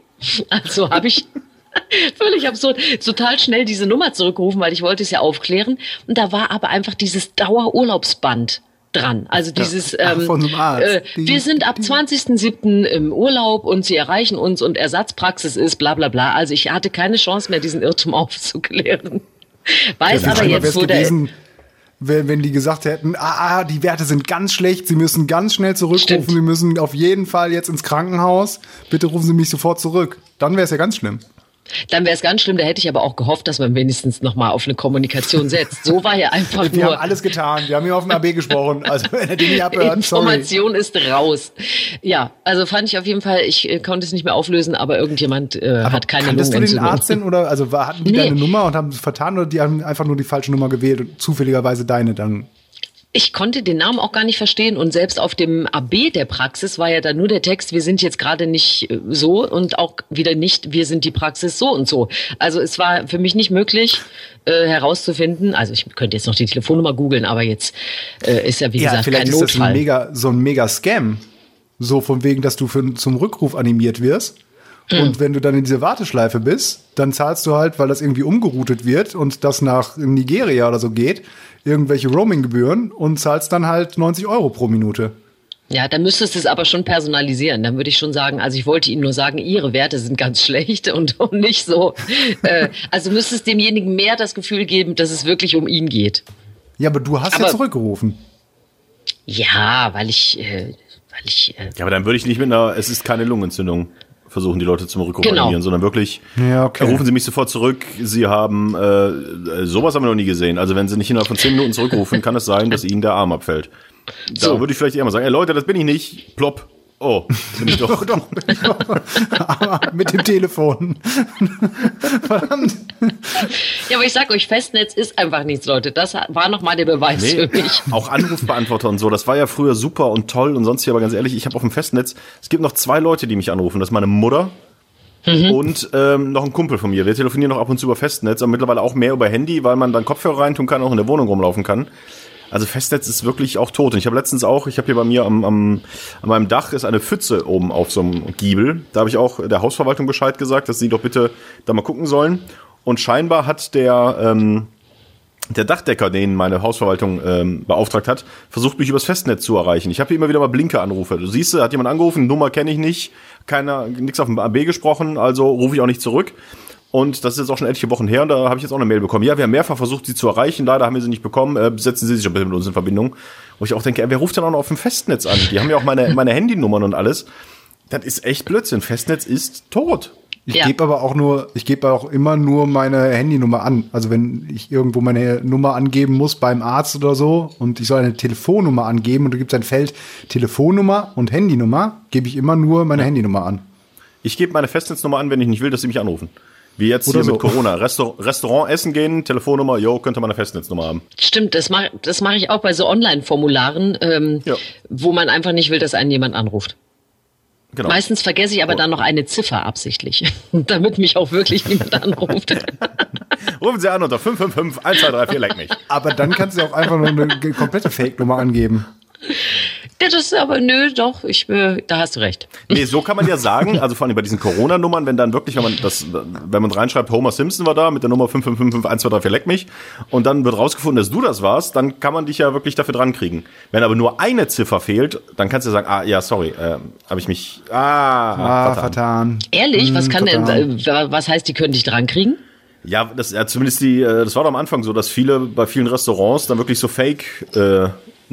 Also habe ich völlig absurd, total schnell diese Nummer zurückgerufen, weil ich wollte es ja aufklären. Und da war aber einfach dieses Dauerurlaubsband dran. Also dieses, Ach, ähm, äh, wir sind ab 20.07. im Urlaub und sie erreichen uns und Ersatzpraxis ist bla bla bla. Also ich hatte keine Chance mehr, diesen Irrtum aufzuklären. Weiß aber jetzt, wo der... wenn, wenn die gesagt hätten, ah, ah, die Werte sind ganz schlecht, sie müssen ganz schnell zurückrufen, Stimmt. sie müssen auf jeden Fall jetzt ins Krankenhaus, bitte rufen Sie mich sofort zurück. Dann wäre es ja ganz schlimm. Dann wäre es ganz schlimm, da hätte ich aber auch gehofft, dass man wenigstens nochmal auf eine Kommunikation setzt. So war ja einfach Wir nur. haben alles getan. Wir haben hier auf dem AB gesprochen. Also wenn er den nicht abhört, sorry. Information ist raus. Ja, also fand ich auf jeden Fall, ich äh, konnte es nicht mehr auflösen, aber irgendjemand äh, hat keine Kanntest du den Lungenentzündung. Arzt denn oder also war, hatten die Nee. deine Nummer und haben es vertan oder die haben einfach nur die falsche Nummer gewählt und zufälligerweise deine dann? Ich konnte den Namen auch gar nicht verstehen und selbst auf dem AB der Praxis war ja dann nur der Text, wir sind jetzt gerade nicht äh, so und auch wieder nicht, wir sind die Praxis so und so. Also es war für mich nicht möglich äh, herauszufinden, also ich könnte jetzt noch die Telefonnummer googeln, aber jetzt äh, ist ja wie gesagt vielleicht kein ist das ein Notfall. mega, so ein mega Scam. So von wegen, dass du für, zum Rückruf animiert wirst. Hm. Und wenn du dann in diese Warteschleife bist, dann zahlst du halt, weil das irgendwie umgeroutet wird und das nach Nigeria oder so geht, irgendwelche Roaming-Gebühren und zahlst dann halt 90 Euro pro Minute. Ja, dann müsstest du es aber schon personalisieren. Dann würde ich schon sagen, also ich wollte Ihnen nur sagen, Ihre Werte sind ganz schlecht und, und nicht so. Äh, also müsstest demjenigen mehr das Gefühl geben, dass es wirklich um ihn geht. Ja, aber du hast ja Aber- zurückgerufen. Ja, weil ich, äh, weil ich, äh, Ja, aber dann würde ich nicht mit einer, es ist keine Lungenentzündung, versuchen, die Leute zum Rückruf Genau. sondern wirklich, Ja, okay. rufen Sie mich sofort zurück. Sie haben, äh, äh, sowas haben wir noch nie gesehen. Also wenn Sie nicht innerhalb von zehn Minuten zurückrufen, kann es sein, dass Ihnen der Arm abfällt. Da So. würde ich vielleicht eher mal sagen, ey Leute, das bin ich nicht. Plopp. Oh, bin ich doch. Doch, aber mit dem Telefon. Verdammt. ja, aber ich sag euch, Festnetz ist einfach nichts, Leute. Das war nochmal der Beweis Nee, für mich. auch Anrufbeantworter und so, das war ja früher super und toll und sonst hier, aber ganz ehrlich, ich habe auf dem Festnetz, es gibt noch zwei Leute, die mich anrufen. Das ist meine Mutter und ähm, noch ein Kumpel von mir. Wir telefonieren noch ab und zu über Festnetz, aber mittlerweile auch mehr über Handy, weil man dann Kopfhörer reintun kann, auch in der Wohnung rumlaufen kann. Also Festnetz ist wirklich auch tot. Und ich habe letztens auch, ich habe hier bei mir am, am, an meinem Dach ist eine Pfütze oben auf so einem Giebel. Da habe ich auch der Hausverwaltung Bescheid gesagt, dass sie doch bitte da mal gucken sollen. Und scheinbar hat der ähm, der Dachdecker, den meine Hausverwaltung ähm, beauftragt hat, versucht mich übers Festnetz zu erreichen. Ich habe hier immer wieder mal Blinker-Anrufe. Du siehst, hat jemand angerufen, Nummer kenne ich nicht, keiner, nichts auf dem AB gesprochen, also rufe ich auch nicht zurück. Und das ist jetzt auch schon etliche Wochen her und da habe ich jetzt auch eine Mail bekommen. Ja, wir haben mehrfach versucht, sie zu erreichen, leider haben wir sie nicht bekommen. Äh, setzen Sie sich doch bitte mit uns in Verbindung. Wo ich auch denke, ey, wer ruft denn auch noch auf dem Festnetz an? Die haben ja auch meine, meine Handynummern und alles. Das ist echt Blödsinn. Festnetz ist tot. Ich Ja. gebe aber auch nur, ich gebe auch immer nur meine Handynummer an. Also wenn ich irgendwo meine Nummer angeben muss beim Arzt oder so und ich soll eine Telefonnummer angeben und du gibst ein Feld Telefonnummer und Handynummer, gebe ich immer nur meine Handynummer an. Ich gebe meine Festnetznummer an, wenn ich nicht will, dass sie mich anrufen. Wie jetzt Oder hier so. mit Corona. Restaur Restaurant essen gehen, Telefonnummer, yo, könnte man eine Festnetznummer haben. Stimmt, das mache das mach ich auch bei so Online-Formularen, ähm, Ja. wo man einfach nicht will, dass einen jemand anruft. Genau. Meistens vergesse ich aber dann noch eine Ziffer absichtlich, damit mich auch wirklich niemand anruft. Rufen Sie an unter 555 1234, leck mich. Aber dann kannst du auch einfach nur eine komplette Fake-Nummer angeben. Ja, das ist aber nö, doch, ich, äh, da hast du recht. Nee, so kann man ja sagen, also vor allem bei diesen Corona-Nummern, wenn dann wirklich, wenn man das, wenn man reinschreibt, Homer Simpson war da mit der Nummer 5555123 leck mich und dann wird rausgefunden, dass du das warst, dann kann man dich ja wirklich dafür dran kriegen. Wenn aber nur eine Ziffer fehlt, dann kannst du sagen, ah, ja, sorry, äh, habe ich mich, ah, Ah, vertan. vertan. Ehrlich, was Hm, kann total. denn, äh, was heißt, die können dich dran kriegen? Ja, das ja zumindest die, äh, das war doch am Anfang so, dass viele bei vielen Restaurants dann wirklich so Fake äh,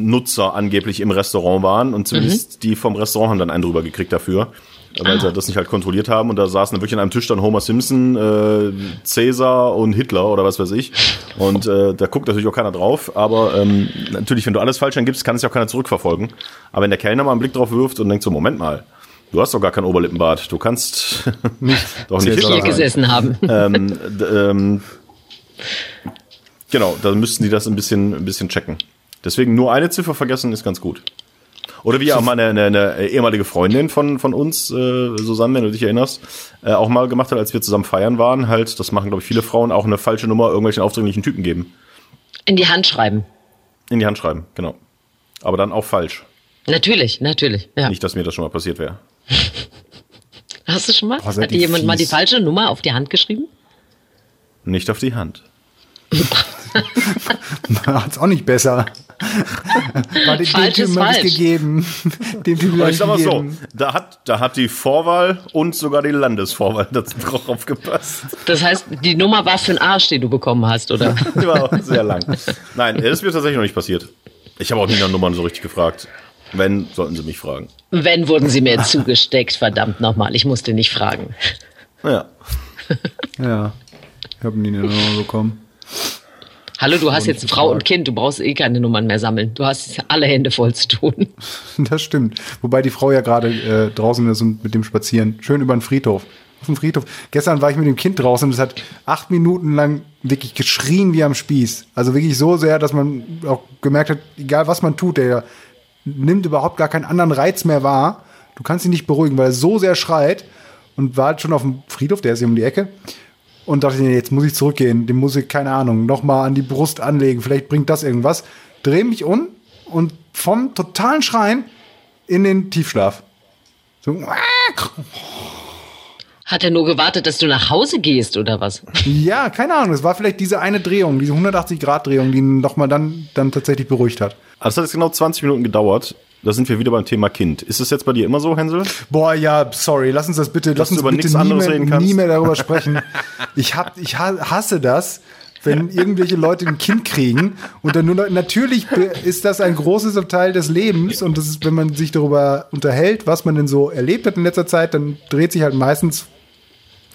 Nutzer angeblich im Restaurant waren und zumindest die vom Restaurant haben dann einen drüber gekriegt dafür, weil sie das nicht halt kontrolliert haben. Und da saßen dann wirklich an einem Tisch dann Homer Simpson, äh, Cäsar und Hitler oder was weiß ich. Und äh, da guckt natürlich auch keiner drauf, aber ähm, natürlich, wenn du alles falsch angibst, kann es ja auch keiner zurückverfolgen, aber wenn der Kellner mal einen Blick drauf wirft und denkt so, Moment mal, du hast doch gar kein Oberlippenbart, du kannst doch nicht Hitler gesessen haben. ähm, ähm, genau, dann müssten die das ein bisschen, ein bisschen checken. Deswegen nur eine Ziffer vergessen ist ganz gut. Oder wie auch mal eine, eine, eine ehemalige Freundin von, von uns, äh, Susanne, wenn du dich erinnerst, äh, auch mal gemacht hat, als wir zusammen feiern waren, halt, das machen, glaube ich, viele Frauen, auch eine falsche Nummer irgendwelchen aufdringlichen Typen geben. In die Hand schreiben. In die Hand schreiben, genau. Aber dann auch falsch. Natürlich, natürlich. Ja. Nicht, dass mir das schon mal passiert wäre. Hast du schon mal? Boah, Hat dir jemand mal die fies. falsche Nummer auf die Hand geschrieben? Nicht auf die Hand. Hat's auch nicht besser. War dem, dem Falsch Typen ich's falsch. gegeben. Dem Typen ich sag mal so, da hat, da hat die Vorwahl und sogar die Landesvorwahl drauf aufgepasst. Das heißt, die Nummer war für den Arsch, den du bekommen hast, oder? Die war auch sehr lang. Nein, das ist mir tatsächlich noch nicht passiert. Ich habe auch nie nach Nummern so richtig gefragt. Wenn, sollten sie mich fragen. Wenn wurden sie mir zugesteckt, verdammt nochmal. Ich musste nicht fragen. Ja. Ja. Ich habe nie eine Nummer bekommen. Hallo, du hast jetzt Frau und Kind, du brauchst eh keine Nummern mehr sammeln. Du hast alle Hände voll zu tun. Das stimmt. Wobei die Frau ja gerade äh, draußen ist und mit dem spazieren. Schön über den Friedhof. Auf dem Friedhof. Gestern war ich mit dem Kind draußen und es hat acht Minuten lang wirklich geschrien wie am Spieß. Also wirklich so sehr, dass man auch gemerkt hat, egal was man tut, der nimmt überhaupt gar keinen anderen Reiz mehr wahr. Du kannst ihn nicht beruhigen, weil er so sehr schreit und war halt schon auf dem Friedhof, der ist hier um die Ecke. Und dachte, nee, jetzt muss ich zurückgehen, dem muss ich, keine Ahnung, nochmal an die Brust anlegen, vielleicht bringt das irgendwas. Dreh mich um und vom totalen Schreien in den Tiefschlaf. So, Hat er nur gewartet, dass du nach Hause gehst oder was? ja, keine Ahnung, es war vielleicht diese eine Drehung, diese 180-Grad-Drehung, die ihn nochmal dann, dann tatsächlich beruhigt hat. Also es hat jetzt genau 20 Minuten gedauert. Da sind wir wieder beim Thema Kind. Ist das jetzt bei dir immer so, Hänsel? Boah, ja, sorry, lass uns das bitte, lass uns über bitte nichts nie anderes mehr, reden kannst? nie mehr darüber sprechen. Ich hab, ich ha- hasse das, wenn irgendwelche Leute ein Kind kriegen und dann nur noch, natürlich ist das ein großes Teil des Lebens und das ist, wenn man sich darüber unterhält, was man denn so erlebt hat in letzter Zeit, dann dreht sich halt meistens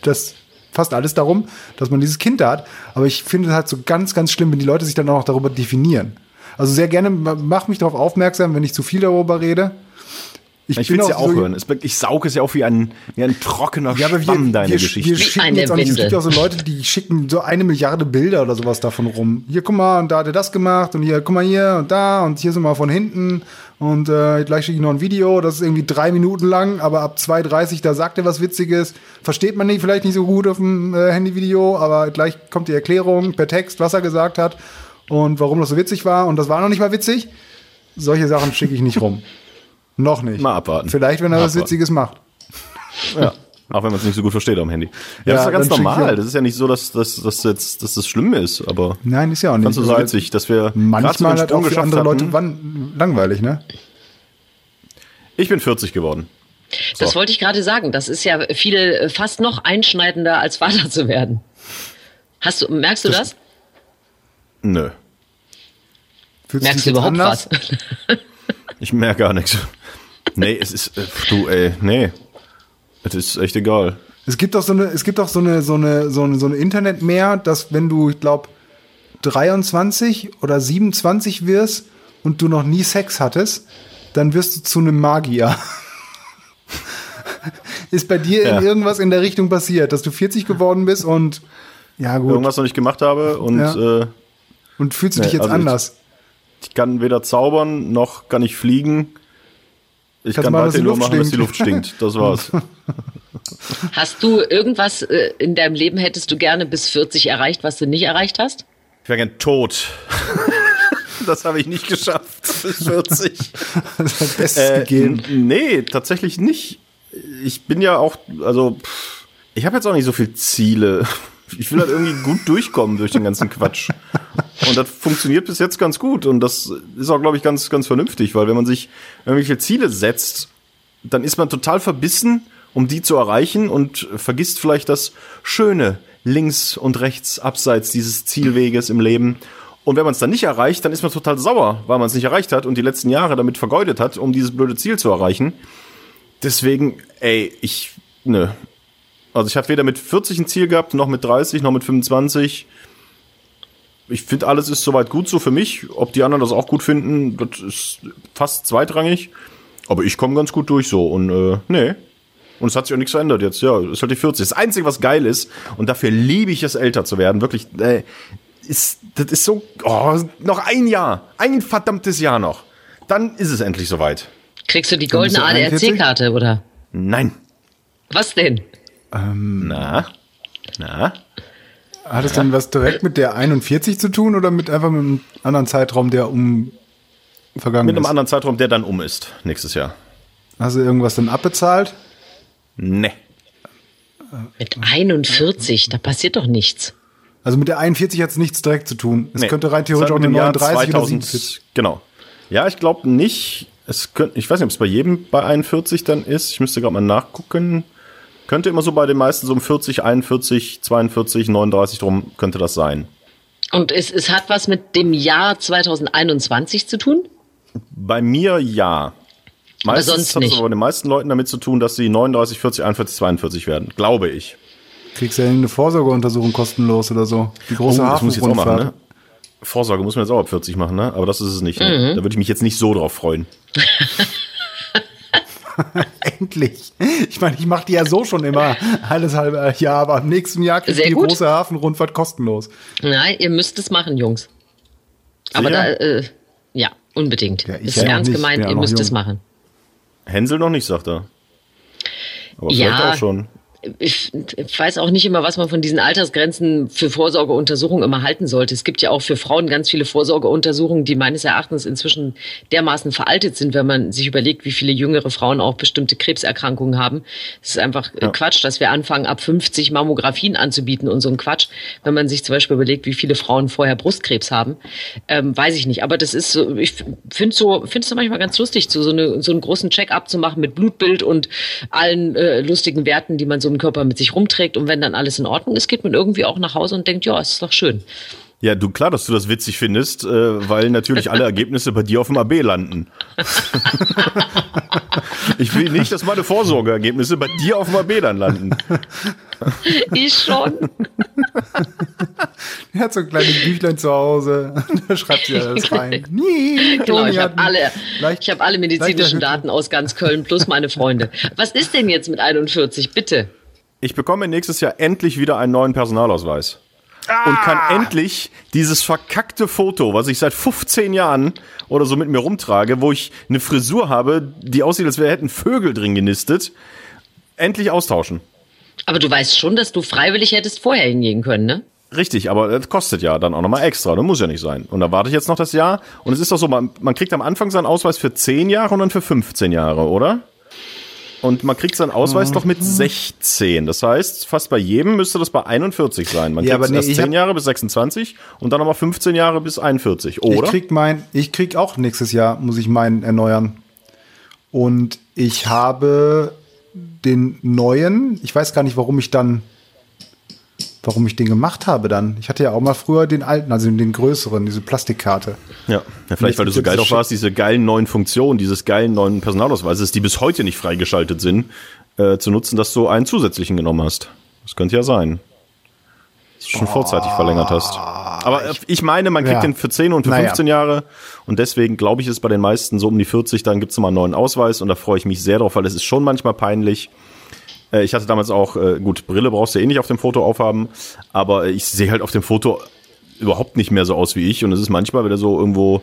das fast alles darum, dass man dieses Kind hat. Aber ich finde es halt so ganz, ganz schlimm, wenn die Leute sich dann auch noch darüber definieren. Also sehr gerne, ma- mach mich darauf aufmerksam, wenn ich zu viel darüber rede. Ich, bin will es ja auch so- hören. Es- Ich sauge es ja auch wie ein, wie ein trockener Ja, aber wir, Schwamm, deine wir, Geschichte. wir schicken jetzt auch nicht, es gibt ja auch so Leute, die schicken so eine Milliarde Bilder oder sowas davon rum. Hier, guck mal, und da hat er das gemacht und hier, guck mal hier und da und hier sind wir von hinten und äh, gleich schicke ich noch ein Video, das ist irgendwie drei Minuten lang, aber ab 2,30 da sagt er was Witziges. Versteht man nicht, vielleicht nicht so gut auf dem äh, Handyvideo, aber gleich kommt die Erklärung per Text, was er gesagt hat und warum das so witzig war und das war noch nicht mal witzig. Solche Sachen schicke ich nicht rum. noch nicht. Mal abwarten. Vielleicht, wenn er Mal was abwarten. Witziges macht. Ja. Auch wenn man es nicht so gut versteht am Handy. Ja, Ja, das ist ja ganz normal. Das ist ja nicht so, dass, dass, dass, jetzt, dass das schlimm ist, aber Nein, ist ja auch nicht. ganz so Also, witzig, dass wir so Manchmal halt Sprung auch für andere. Leute wann, langweilig, ne? Ich bin 40 geworden. Das So. wollte ich gerade sagen. Das ist ja viel äh, fast noch einschneidender, als Vater zu werden. Hast du, merkst du das? Nö. Fühlst Merkst dich du überhaupt anders? was? Ich merke gar nichts. Nee, es ist, äh, du, ey, nee. Es ist echt egal. Es gibt doch so eine, es gibt doch so eine, so eine, so eine, so eine Internetmeer, dass wenn du, ich glaube, 23 oder 27 wirst und du noch nie Sex hattest, dann wirst du zu einem Magier. Ist bei dir Ja. irgendwas in der Richtung passiert, dass du 40 geworden bist und ja gut Irgendwas noch nicht gemacht habe und Ja. äh, und fühlst du dich Nee, jetzt also ich- anders? ich kann weder zaubern, noch kann ich fliegen. Ich Kannst kann weiterhin nur Luft machen, dass die stinkt. Luft stinkt. Das war's. Hast du irgendwas äh, in deinem Leben hättest du gerne bis 40 erreicht, was du nicht erreicht hast? Ich wäre gern tot. Das habe ich nicht geschafft. Bis 40. Das hat Bestes Äh, gegeben. nee, tatsächlich nicht. Ich bin ja auch, also, pff, ich habe jetzt auch nicht so viele Ziele. Ich will halt irgendwie gut durchkommen durch den ganzen Quatsch. Und das funktioniert bis jetzt ganz gut. Und das ist auch, glaube ich, ganz, ganz vernünftig, weil wenn man sich irgendwelche Ziele setzt, dann ist man total verbissen, um die zu erreichen und vergisst vielleicht das Schöne links und rechts abseits dieses Zielweges im Leben. Und wenn man es dann nicht erreicht, dann ist man total sauer, weil man es nicht erreicht hat und die letzten Jahre damit vergeudet hat, um dieses blöde Ziel zu erreichen. Deswegen, ey, ich, nö. Also ich habe weder mit 40 ein Ziel gehabt, noch mit 30, noch mit 25. Ich finde, alles ist soweit gut so für mich. Ob die anderen das auch gut finden, das ist fast zweitrangig. Aber ich komme ganz gut durch so und äh, nee. Und es hat sich auch nichts verändert jetzt. Ja, es ist halt die 40. Das Einzige, was geil ist, und dafür liebe ich es, älter zu werden, wirklich, äh, ist, das ist so, oh, noch ein Jahr, ein verdammtes Jahr noch. Dann ist es endlich soweit. Kriegst du die goldene du 41? ADAC-Karte oder? Nein. Was denn? Na? Na? Hat es dann was direkt mit der 41 zu tun oder mit einfach mit einem anderen Zeitraum, der um vergangen Mit einem ist? anderen Zeitraum, der dann um ist, nächstes Jahr. Hast du irgendwas dann abbezahlt? Nee. Mit 41, da passiert doch nichts. Also mit der 41 hat es nichts direkt zu tun. Es Nee. könnte rein theoretisch auch eine dem Jahr 39 oder 2000 47. Genau. Ja, ich glaube nicht. Es könnt, ich weiß nicht, ob es bei jedem bei 41 dann ist. Ich müsste gerade mal nachgucken. Könnte immer so bei den meisten so um 40, 41, 42, 39 drum könnte das sein. Und es, es hat was mit dem Jahr 2021 zu tun? Bei mir ja. Meistens sonst hat es nicht. aber bei den meisten Leuten damit zu tun, dass sie 39, 40, 41, 42 werden. Glaube ich. Kriegst ja eine Vorsorgeuntersuchung kostenlos oder so. Die große Oh, das muss ich jetzt auch machen, ne? Vorsorge muss man jetzt auch ab 40 machen, ne? Aber das ist es nicht. Ne? Da würde ich mich jetzt nicht so drauf freuen. Endlich. Ich meine, ich mache die ja so schon immer alles halbe Jahr, aber im nächsten Jahr kriegt Sehr die gut. große Hafenrundfahrt kostenlos. Nein, ihr müsst es machen, Jungs. Aber da, äh, ja, unbedingt. Ja, ich ist ja ernst nicht. gemeint, Ja, ihr müsst jung. es machen. Hänsel noch nicht, sagt er. Aber Ja. vielleicht auch schon. Ich weiß auch nicht immer, was man von diesen Altersgrenzen für Vorsorgeuntersuchungen immer halten sollte. Es gibt ja auch für Frauen ganz viele Vorsorgeuntersuchungen, die meines Erachtens inzwischen dermaßen veraltet sind, wenn man sich überlegt, wie viele jüngere Frauen auch bestimmte Krebserkrankungen haben. Es ist einfach äh, Quatsch, dass wir anfangen, ab 50 Mammografien anzubieten und so ein Quatsch. Wenn man sich zum Beispiel überlegt, wie viele Frauen vorher Brustkrebs haben, ähm, weiß ich nicht. Aber das ist so, ich finde so, finde es manchmal ganz lustig, so, so, eine, so einen großen Check-up zu machen mit Blutbild und allen äh, lustigen Werten, die man so im Körper mit sich rumträgt. Und wenn dann alles in Ordnung ist, geht man irgendwie auch nach Hause und denkt, ja, es ist doch schön. Ja, du, klar, dass du das witzig findest, äh, weil natürlich alle Ergebnisse bei dir auf dem AB landen. ich will nicht, dass meine Vorsorgeergebnisse bei dir auf dem AB dann landen. Ich schon. Er hat so ein kleines Büchlein zu Hause. da schreibt sie alles rein. Nie. Genau, Toni ich hat habe alle, leicht- ich habe alle medizinischen Daten aus ganz Köln plus meine Freunde. Was ist denn jetzt mit 41? Bitte. Ich bekomme nächstes Jahr endlich wieder einen neuen Personalausweis. Und kann endlich dieses verkackte Foto, was ich seit 15 Jahren oder so mit mir rumtrage, wo ich eine Frisur habe, die aussieht, als wäre hätten Vögel drin genistet, endlich austauschen. Aber du weißt schon, dass du freiwillig hättest vorher hingehen können, ne? Richtig, aber das kostet ja dann auch nochmal extra. Das muss ja nicht sein. Und da warte ich jetzt noch das Jahr. Und es ist doch so, man, man kriegt am Anfang seinen Ausweis für 10 Jahre und dann für 15 Jahre, oder? Und man kriegt seinen Ausweis doch mit 16. Das heißt, fast bei jedem müsste das bei 41 sein. Man Ja, kriegt nee, erst ich 10 hab- Jahre bis 26 und dann nochmal 15 Jahre bis 41, Ich oder? krieg mein, ich krieg auch nächstes Jahr, muss ich meinen erneuern. Und ich habe den neuen, ich weiß gar nicht, warum ich dann, warum ich den gemacht habe dann. Ich hatte ja auch mal früher den alten, also den größeren, diese Plastikkarte. Ja, ja vielleicht weil du so geil drauf warst, diese geilen neuen Funktionen, dieses geilen neuen Personalausweises, die bis heute nicht freigeschaltet sind, äh, zu nutzen, dass du einen zusätzlichen genommen hast. Das könnte ja sein. Dass du schon vorzeitig verlängert hast. Aber äh, ich meine, man kriegt Ja. den für 10 und für Naja. 15 Jahre und deswegen glaube ich, ist bei den meisten so um die 40, dann gibt's nochmal einen neuen Ausweis und da freue ich mich sehr drauf, weil es ist schon manchmal peinlich. Äh, Ich hatte damals auch, äh, gut, Brille brauchst du eh nicht auf dem Foto aufhaben, aber ich sehe halt auf dem Foto überhaupt nicht mehr so aus wie ich und es ist manchmal wieder so irgendwo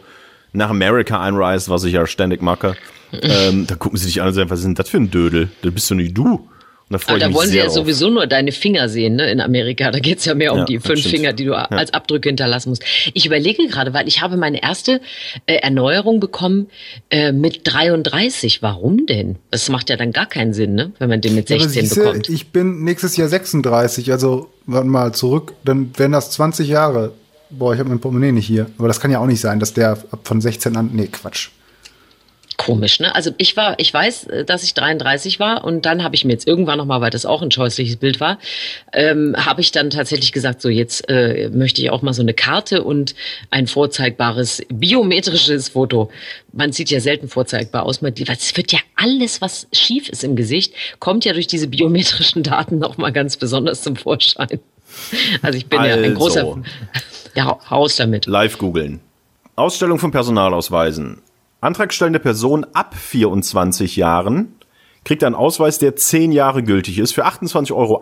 nach Amerika einreist, was ich ja ständig mache. ähm, da gucken sie dich an und sagen, was ist denn das für ein Dödel? Das bist du nicht du. Da Aber ich da wollen sie ja drauf. sowieso nur deine Finger sehen, ne, in Amerika. Da geht's ja mehr um Ja, die fünf stimmt. Finger, die du als Abdrücke hinterlassen musst. Ich überlege gerade, weil ich habe meine erste äh, Erneuerung bekommen äh, mit 33. Warum denn? Das macht ja dann gar keinen Sinn, ne, wenn man den mit Ja, aber 16 siehste, bekommt. Ich bin nächstes Jahr 36, also warte mal zurück, dann wären das 20 Jahre. Boah, ich habe mein Portemonnaie nicht hier. Aber das kann ja auch nicht sein, dass der ab von 16 an. Nee, Quatsch. Komisch, ne? Also ich war, ich weiß, äh, dass ich 33 war und dann habe ich mir jetzt irgendwann nochmal, weil das auch ein scheußliches Bild war, ähm, habe ich dann tatsächlich gesagt, so jetzt äh, möchte ich auch mal so eine Karte und ein vorzeigbares biometrisches Foto. Man sieht ja selten vorzeigbar aus, man, weil es wird ja alles, was schief ist im Gesicht, kommt ja durch diese biometrischen Daten nochmal ganz besonders zum Vorschein. Also ich bin ja ein Also. großer, ja, raus damit. Live googeln. Ausstellung von Personalausweisen. Antragstellende Person ab 24 Jahren kriegt einen Ausweis, der 10 Jahre gültig ist, für 28,80 Euro.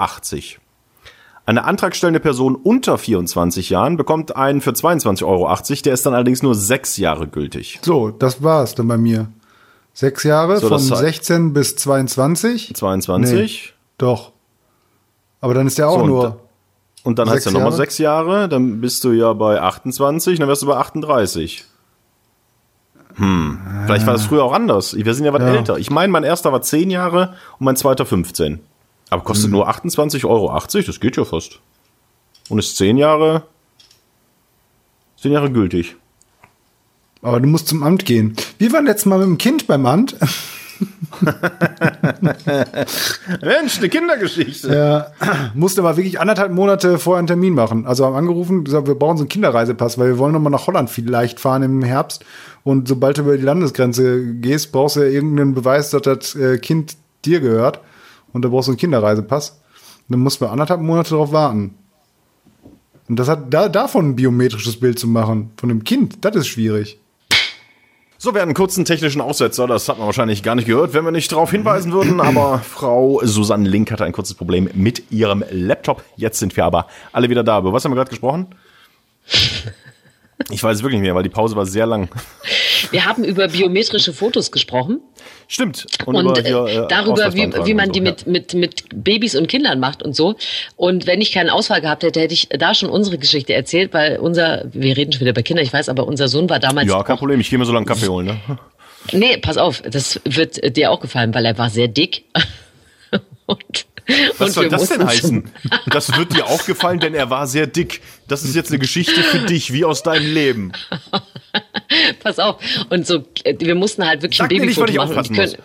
Eine antragstellende Person unter 24 Jahren bekommt einen für 22,80 Euro, der ist dann allerdings nur 6 Jahre gültig. So, das war's dann bei mir. Sechs Jahre So, von das heißt- 16 bis 22. 22. Doch. Aber dann ist der auch So, nur. Und dann hast Sechs du nochmal Jahre? 6 Jahre, dann bist du ja bei 28, dann wärst du bei 38. Hm, vielleicht war das früher auch anders. Wir sind ja was Ja. älter. Ich meine, mein erster war 10 Jahre und mein zweiter 15. Aber kostet Hm. nur 28,80 Euro, das geht ja fast. Und ist 10 Jahre, 10 Jahre gültig. Aber du musst zum Amt gehen. Wir waren letztes Mal mit dem Kind beim Amt. Mensch, eine Kindergeschichte. Ja, musste aber wirklich anderthalb Monate vorher einen Termin machen. Also haben angerufen, gesagt, wir brauchen so einen Kinderreisepass, weil wir wollen nochmal nach Holland vielleicht fahren im Herbst. Und sobald du über die Landesgrenze gehst, brauchst du ja irgendeinen Beweis, dass das äh, Kind dir gehört. Und da brauchst du einen Kinderreisepass. Dann muss man anderthalb Monate darauf warten. Und das hat da, davon ein biometrisches Bild zu machen, von einem Kind, das ist schwierig. So, wir hatten einen kurzen technischen Aussetzer, das hat man wahrscheinlich gar nicht gehört, wenn wir nicht darauf hinweisen würden, aber Frau Susanne Link hatte ein kurzes Problem mit ihrem Laptop. Jetzt sind wir aber alle wieder da. Über was haben wir gerade gesprochen? Ich weiß es wirklich nicht mehr, weil die Pause war sehr lang. Wir haben über biometrische Fotos gesprochen Stimmt. und, über äh, hier, äh, darüber, wie, wie man und die so, mit, mit, mit Babys und Kindern macht und so. Und wenn ich keinen Ausfall gehabt hätte, hätte ich da schon unsere Geschichte erzählt, weil unser, wir reden schon wieder über Kinder, ich weiß, aber unser Sohn war damals. Ja, ja kein Problem, ich gehe mir so lange Kaffee holen. Ne? Nee, pass auf, das wird dir auch gefallen, weil er war sehr dick. und, Was soll das denn heißen? Das wird dir auch gefallen, denn er war sehr dick. Das ist jetzt eine Geschichte für dich, wie aus deinem Leben. Pass auf. Und so, äh, wir mussten halt wirklich Sag ein nicht, Babyfoto ich machen. Die, können,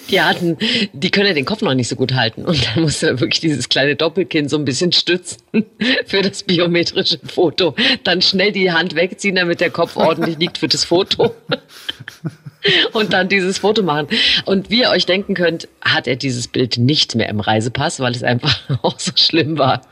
die hatten, die können ja den Kopf noch nicht so gut halten. Und dann musste er wirklich dieses kleine Doppelkinn so ein bisschen stützen für das biometrische Foto. Dann schnell die Hand wegziehen, damit der Kopf ordentlich liegt für das Foto. Und dann dieses Foto machen. Und wie ihr euch denken könnt, hat er dieses Bild nicht mehr im Reisepass, weil es einfach auch so schlimm war,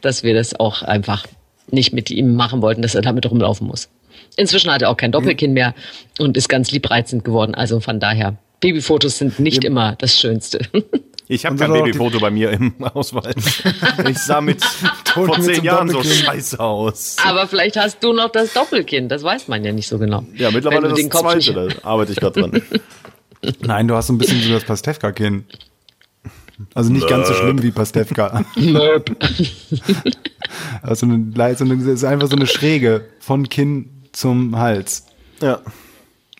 dass wir das auch einfach nicht mit ihm machen wollten, dass er damit rumlaufen muss. Inzwischen hat er auch kein Doppelkinn mehr und ist ganz liebreizend geworden. Also von daher, Babyfotos sind nicht immer das Schönste. Ich habe kein Babyfoto bei mir im Ausweis. Ich sah mit vor mit zehn so einem Jahren so scheiße aus. Aber vielleicht hast du noch das Doppelkinn, das weiß man ja nicht so genau. Ja, mittlerweile du das zweite, nicht- da arbeite ich gerade dran. Nein, du hast so ein bisschen so das Pastewka-Kinn. Also nicht ganz so schlimm wie Pastewka. Also eine, so eine, ist einfach so eine Schräge von Kinn zum Hals. Ja.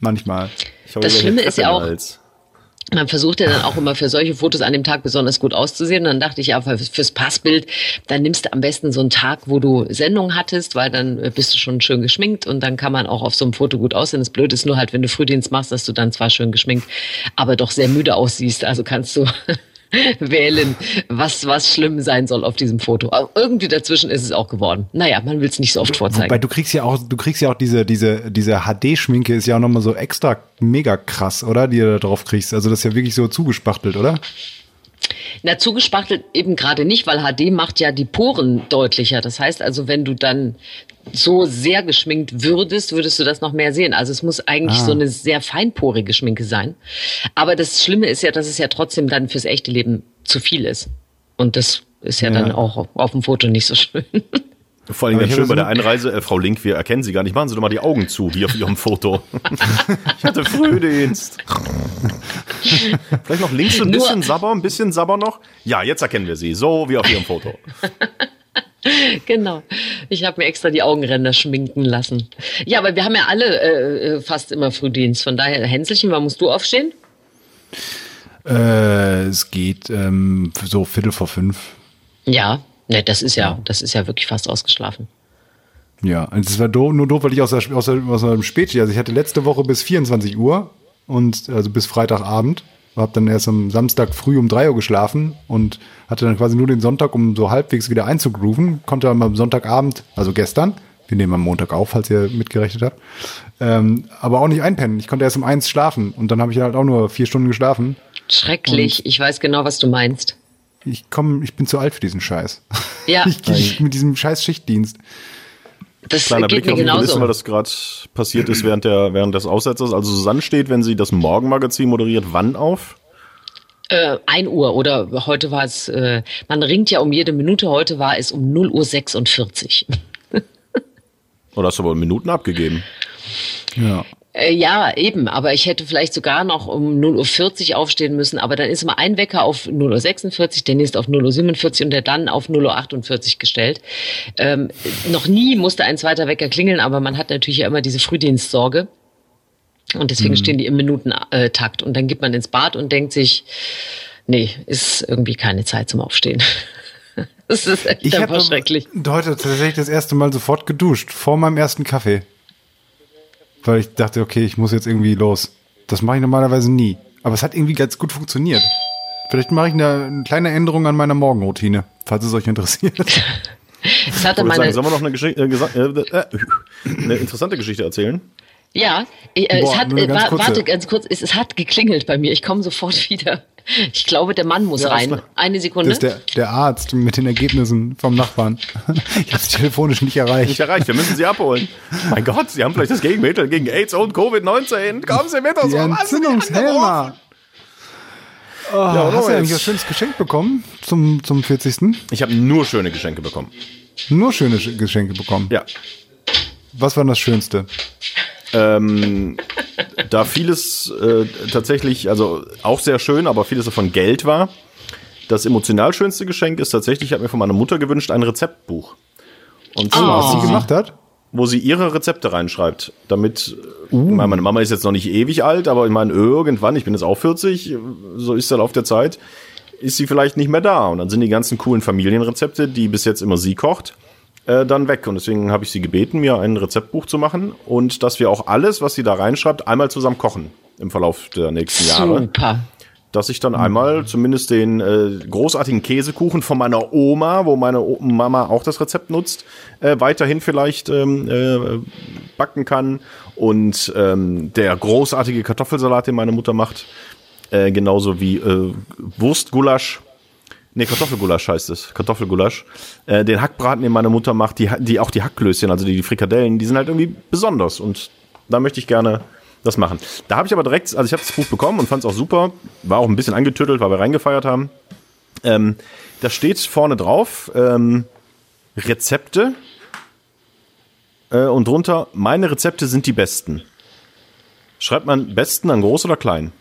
Manchmal. Ich habe Das Schlimme ist ja auch- Hals. Man versucht ja dann auch immer für solche Fotos an dem Tag besonders gut auszusehen. Und dann dachte ich ja, für- fürs Passbild, dann nimmst du am besten so einen Tag, wo du Sendung hattest, weil dann äh, bist du schon schön geschminkt und dann kann man auch auf so einem Foto gut aussehen. Das Blöde ist nur halt, wenn du Frühdienst machst, dass du dann zwar schön geschminkt, aber doch sehr müde aussiehst. Also kannst du wählen, was, was schlimm sein soll auf diesem Foto. Aber irgendwie dazwischen ist es auch geworden. Naja, man will es nicht so oft vorzeigen. Wobei du kriegst ja auch, du kriegst ja auch diese, diese, diese HD-Schminke ist ja auch nochmal so extra mega krass, oder? Die du da drauf kriegst. Also das ist ja wirklich so zugespachtelt, oder? Na, zugespachtelt eben gerade nicht, weil HD macht ja die Poren deutlicher. Das heißt also, wenn du dann so sehr geschminkt würdest, würdest du das noch mehr sehen. Also es muss eigentlich Ah. so eine sehr feinporige Schminke sein. Aber das Schlimme ist ja, dass es ja trotzdem dann fürs echte Leben zu viel ist. Und das ist ja, Ja. dann auch auf dem Foto nicht so schön. Vor allem ganz ich schön bei der Einreise, äh, Frau Link, wir erkennen Sie gar nicht. Machen Sie doch mal die Augen zu, wie auf Ihrem Foto. ich hatte Frühdienst. Vielleicht noch links ein bisschen Sabber, ein bisschen Sabber noch. Ja, jetzt erkennen wir Sie, so wie auf Ihrem Foto. genau. Ich habe mir extra die Augenränder schminken lassen. Ja, aber wir haben ja alle äh, äh, fast immer Frühdienst. Von daher, Hänselchen, wann musst du aufstehen? Äh, es geht ähm, so Viertel vor fünf. Ja, ne, das ist ja, das ist ja wirklich fast ausgeschlafen. Ja, und es war doof, nur doof, weil ich aus, der, aus, der, aus dem Spätschicht, also ich hatte letzte Woche bis 24 Uhr und also bis Freitagabend, habe dann erst am Samstag früh um 3 Uhr geschlafen und hatte dann quasi nur den Sonntag, um so halbwegs wieder einzugrooven, konnte dann am Sonntagabend, also gestern, wir nehmen am Montag auf, falls ihr mitgerechnet habt, ähm, aber auch nicht einpennen. Ich konnte erst um eins schlafen und dann habe ich halt auch nur vier Stunden geschlafen. Schrecklich. Ich weiß genau, was du meinst. Ich komm, ich bin zu alt für diesen Scheiß. Ja. Ich, ich, mit diesem scheiß Schichtdienst. Das Kleiner geht Blick mir auf die Kulissen, weil genauso. das gerade passiert ist während, der, während des Aussetzers. Also Susanne steht, wenn sie das Morgenmagazin moderiert, wann auf? Äh, 1 Uhr oder heute war es, äh, man ringt ja um jede Minute, heute war es um 0 Uhr 46. Oder hast du wohl Minuten abgegeben? Ja. Äh, ja, eben, aber ich hätte vielleicht sogar noch um 0 Uhr 40 aufstehen müssen, aber dann ist immer ein Wecker auf 0 Uhr 46, der nächste auf 0 Uhr 47 und der dann auf 0 Uhr 48 gestellt. Ähm, noch nie musste ein zweiter Wecker klingeln, aber man hat natürlich ja immer diese Frühdienstsorge. Und deswegen stehen die im Minutentakt. Und dann geht man ins Bad und denkt sich, nee, ist irgendwie keine Zeit zum Aufstehen. Das ist echt Ich einfach habe heute tatsächlich das erste Mal sofort geduscht, vor meinem ersten Kaffee. Weil ich dachte, okay, ich muss jetzt irgendwie los. Das mache ich normalerweise nie. Aber es hat irgendwie ganz gut funktioniert. Vielleicht mache ich eine, eine kleine Änderung an meiner Morgenroutine, falls es euch interessiert. Hatte Ich würde meine, sagen, sollen wir noch eine, Geschichte, äh, äh, äh, eine interessante Geschichte erzählen? Ja, äh, Boah, es hat, äh, ganz warte ganz kurz, es, es hat geklingelt bei mir. Ich komme sofort wieder. Ich glaube, der Mann muss Ja, rein. Eine Sekunde. Das ist der, der Arzt mit den Ergebnissen vom Nachbarn. Ich habe es telefonisch nicht erreicht. Nicht erreicht, wir müssen sie abholen. mein Gott, sie haben vielleicht das Gegenmittel gegen AIDS und Covid-19. Kommen Sie mit uns Die Entzündungshelmer. Oh, Ja, hast du eigentlich ein schönes Geschenk bekommen zum, zum 40. Ich habe nur schöne Geschenke bekommen. Nur schöne Sch- Geschenke bekommen. Ja. Was war das Schönste? Ähm, da vieles äh, tatsächlich, also auch sehr schön, aber vieles davon Geld war. Das emotional schönste Geschenk ist tatsächlich, ich habe mir von meiner Mutter gewünscht, ein Rezeptbuch. Und zwar, Was sie gemacht hat? wo sie ihre Rezepte reinschreibt, damit, ich meine, meine Mama ist jetzt noch nicht ewig alt, aber ich meine, irgendwann, ich bin jetzt auch 40, so ist der Lauf der Zeit, ist sie vielleicht nicht mehr da. Und dann sind die ganzen coolen Familienrezepte, die bis jetzt immer sie kocht, äh, dann weg. Und deswegen habe ich sie gebeten, mir ein Rezeptbuch zu machen und dass wir auch alles, was sie da reinschreibt, einmal zusammen kochen im Verlauf der nächsten Jahre Super. dass ich dann einmal zumindest den äh, großartigen Käsekuchen von meiner Oma, wo meine o Mama auch das Rezept nutzt, äh, weiterhin vielleicht ähm, äh, backen kann. Und ähm, der großartige Kartoffelsalat, den meine Mutter macht, äh, genauso wie äh, Wurstgulasch. Nee, Kartoffelgulasch heißt es. Kartoffelgulasch. Äh, den Hackbraten, den meine Mutter macht, die, die auch die Hackklößchen, also die, die Frikadellen, die sind halt irgendwie besonders. Und da möchte ich gerne das machen. Da habe ich aber direkt, also ich habe das Buch bekommen und fand es auch super. War auch ein bisschen angetüttelt, weil wir reingefeiert haben. Ähm, da steht vorne drauf ähm, Rezepte äh, und drunter meine Rezepte sind die besten. Schreibt man besten an groß oder klein?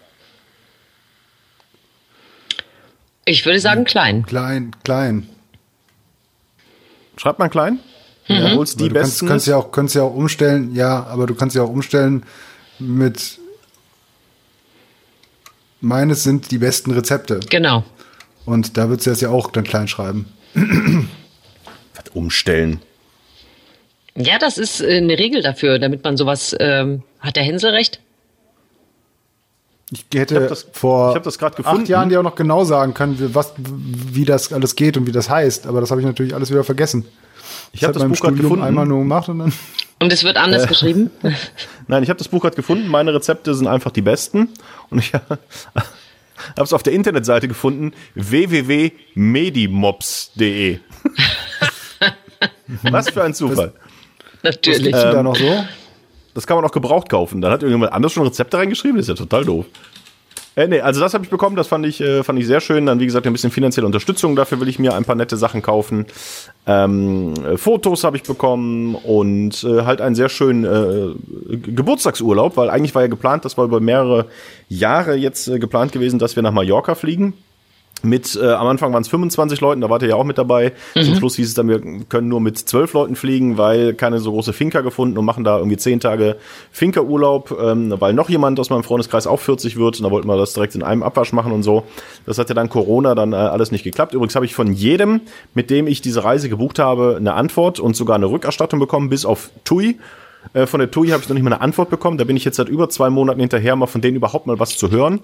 Ich würde sagen klein. Klein, klein. Schreibt man klein? Ja, Obwohl's die du kannst, besten kannst ja auch, kannst ja auch umstellen, ja, aber du kannst ja auch umstellen mit meines sind die besten Rezepte. Genau. Und da würdest du das ja auch dann klein schreiben. Was umstellen. Ja, das ist äh, eine Regel dafür, damit man sowas, ähm, hat der Hänsel recht? Ich hätte Ich das- vor ich das acht Jahren dir auch noch genau sagen können, wie- was, wie das alles geht und wie das heißt. Aber das habe ich natürlich alles wieder vergessen. Ich habe das Buch gerade gefunden. einmal nur gemacht und dann. Und es wird anders geschrieben? Nein, ich habe das Buch gerade gefunden. Meine Rezepte sind einfach die besten. Und ich habe es auf der Internetseite gefunden: www.medimops.de. Was für ein Zufall. Natürlich. Gibt's denn Ähm, da noch so? Das kann man auch gebraucht kaufen. Dann hat irgendjemand anders schon Rezepte reingeschrieben. Das ist ja total doof. Äh, nee, also das habe ich bekommen, das fand ich, äh, fand ich sehr schön. Dann, wie gesagt, ein bisschen finanzielle Unterstützung. Dafür will ich mir ein paar nette Sachen kaufen. Ähm, äh, Fotos habe ich bekommen und äh, halt einen sehr schönen äh, Ge- Geburtstagsurlaub, weil eigentlich war ja geplant, das war über mehrere Jahre jetzt äh, geplant gewesen, dass wir nach Mallorca fliegen. Mit, äh, am Anfang waren es 25 Leuten, da wart ihr ja auch mit dabei. Zum Schluss hieß es dann, wir können nur mit 12 Leuten fliegen, weil keine so große Finca gefunden und machen da irgendwie 10 Tage Finca-Urlaub, ähm, weil noch jemand aus meinem Freundeskreis auch 40 wird und da wollten wir das direkt in einem Abwasch machen und so. Das hat ja dann Corona dann äh, alles nicht geklappt. Übrigens habe ich von jedem, mit dem ich diese Reise gebucht habe, eine Antwort und sogar eine Rückerstattung bekommen, bis auf TUI. Äh, Von der TUI habe ich noch nicht mal eine Antwort bekommen. Da bin ich jetzt seit über zwei Monaten hinterher, mal von denen überhaupt mal was zu hören.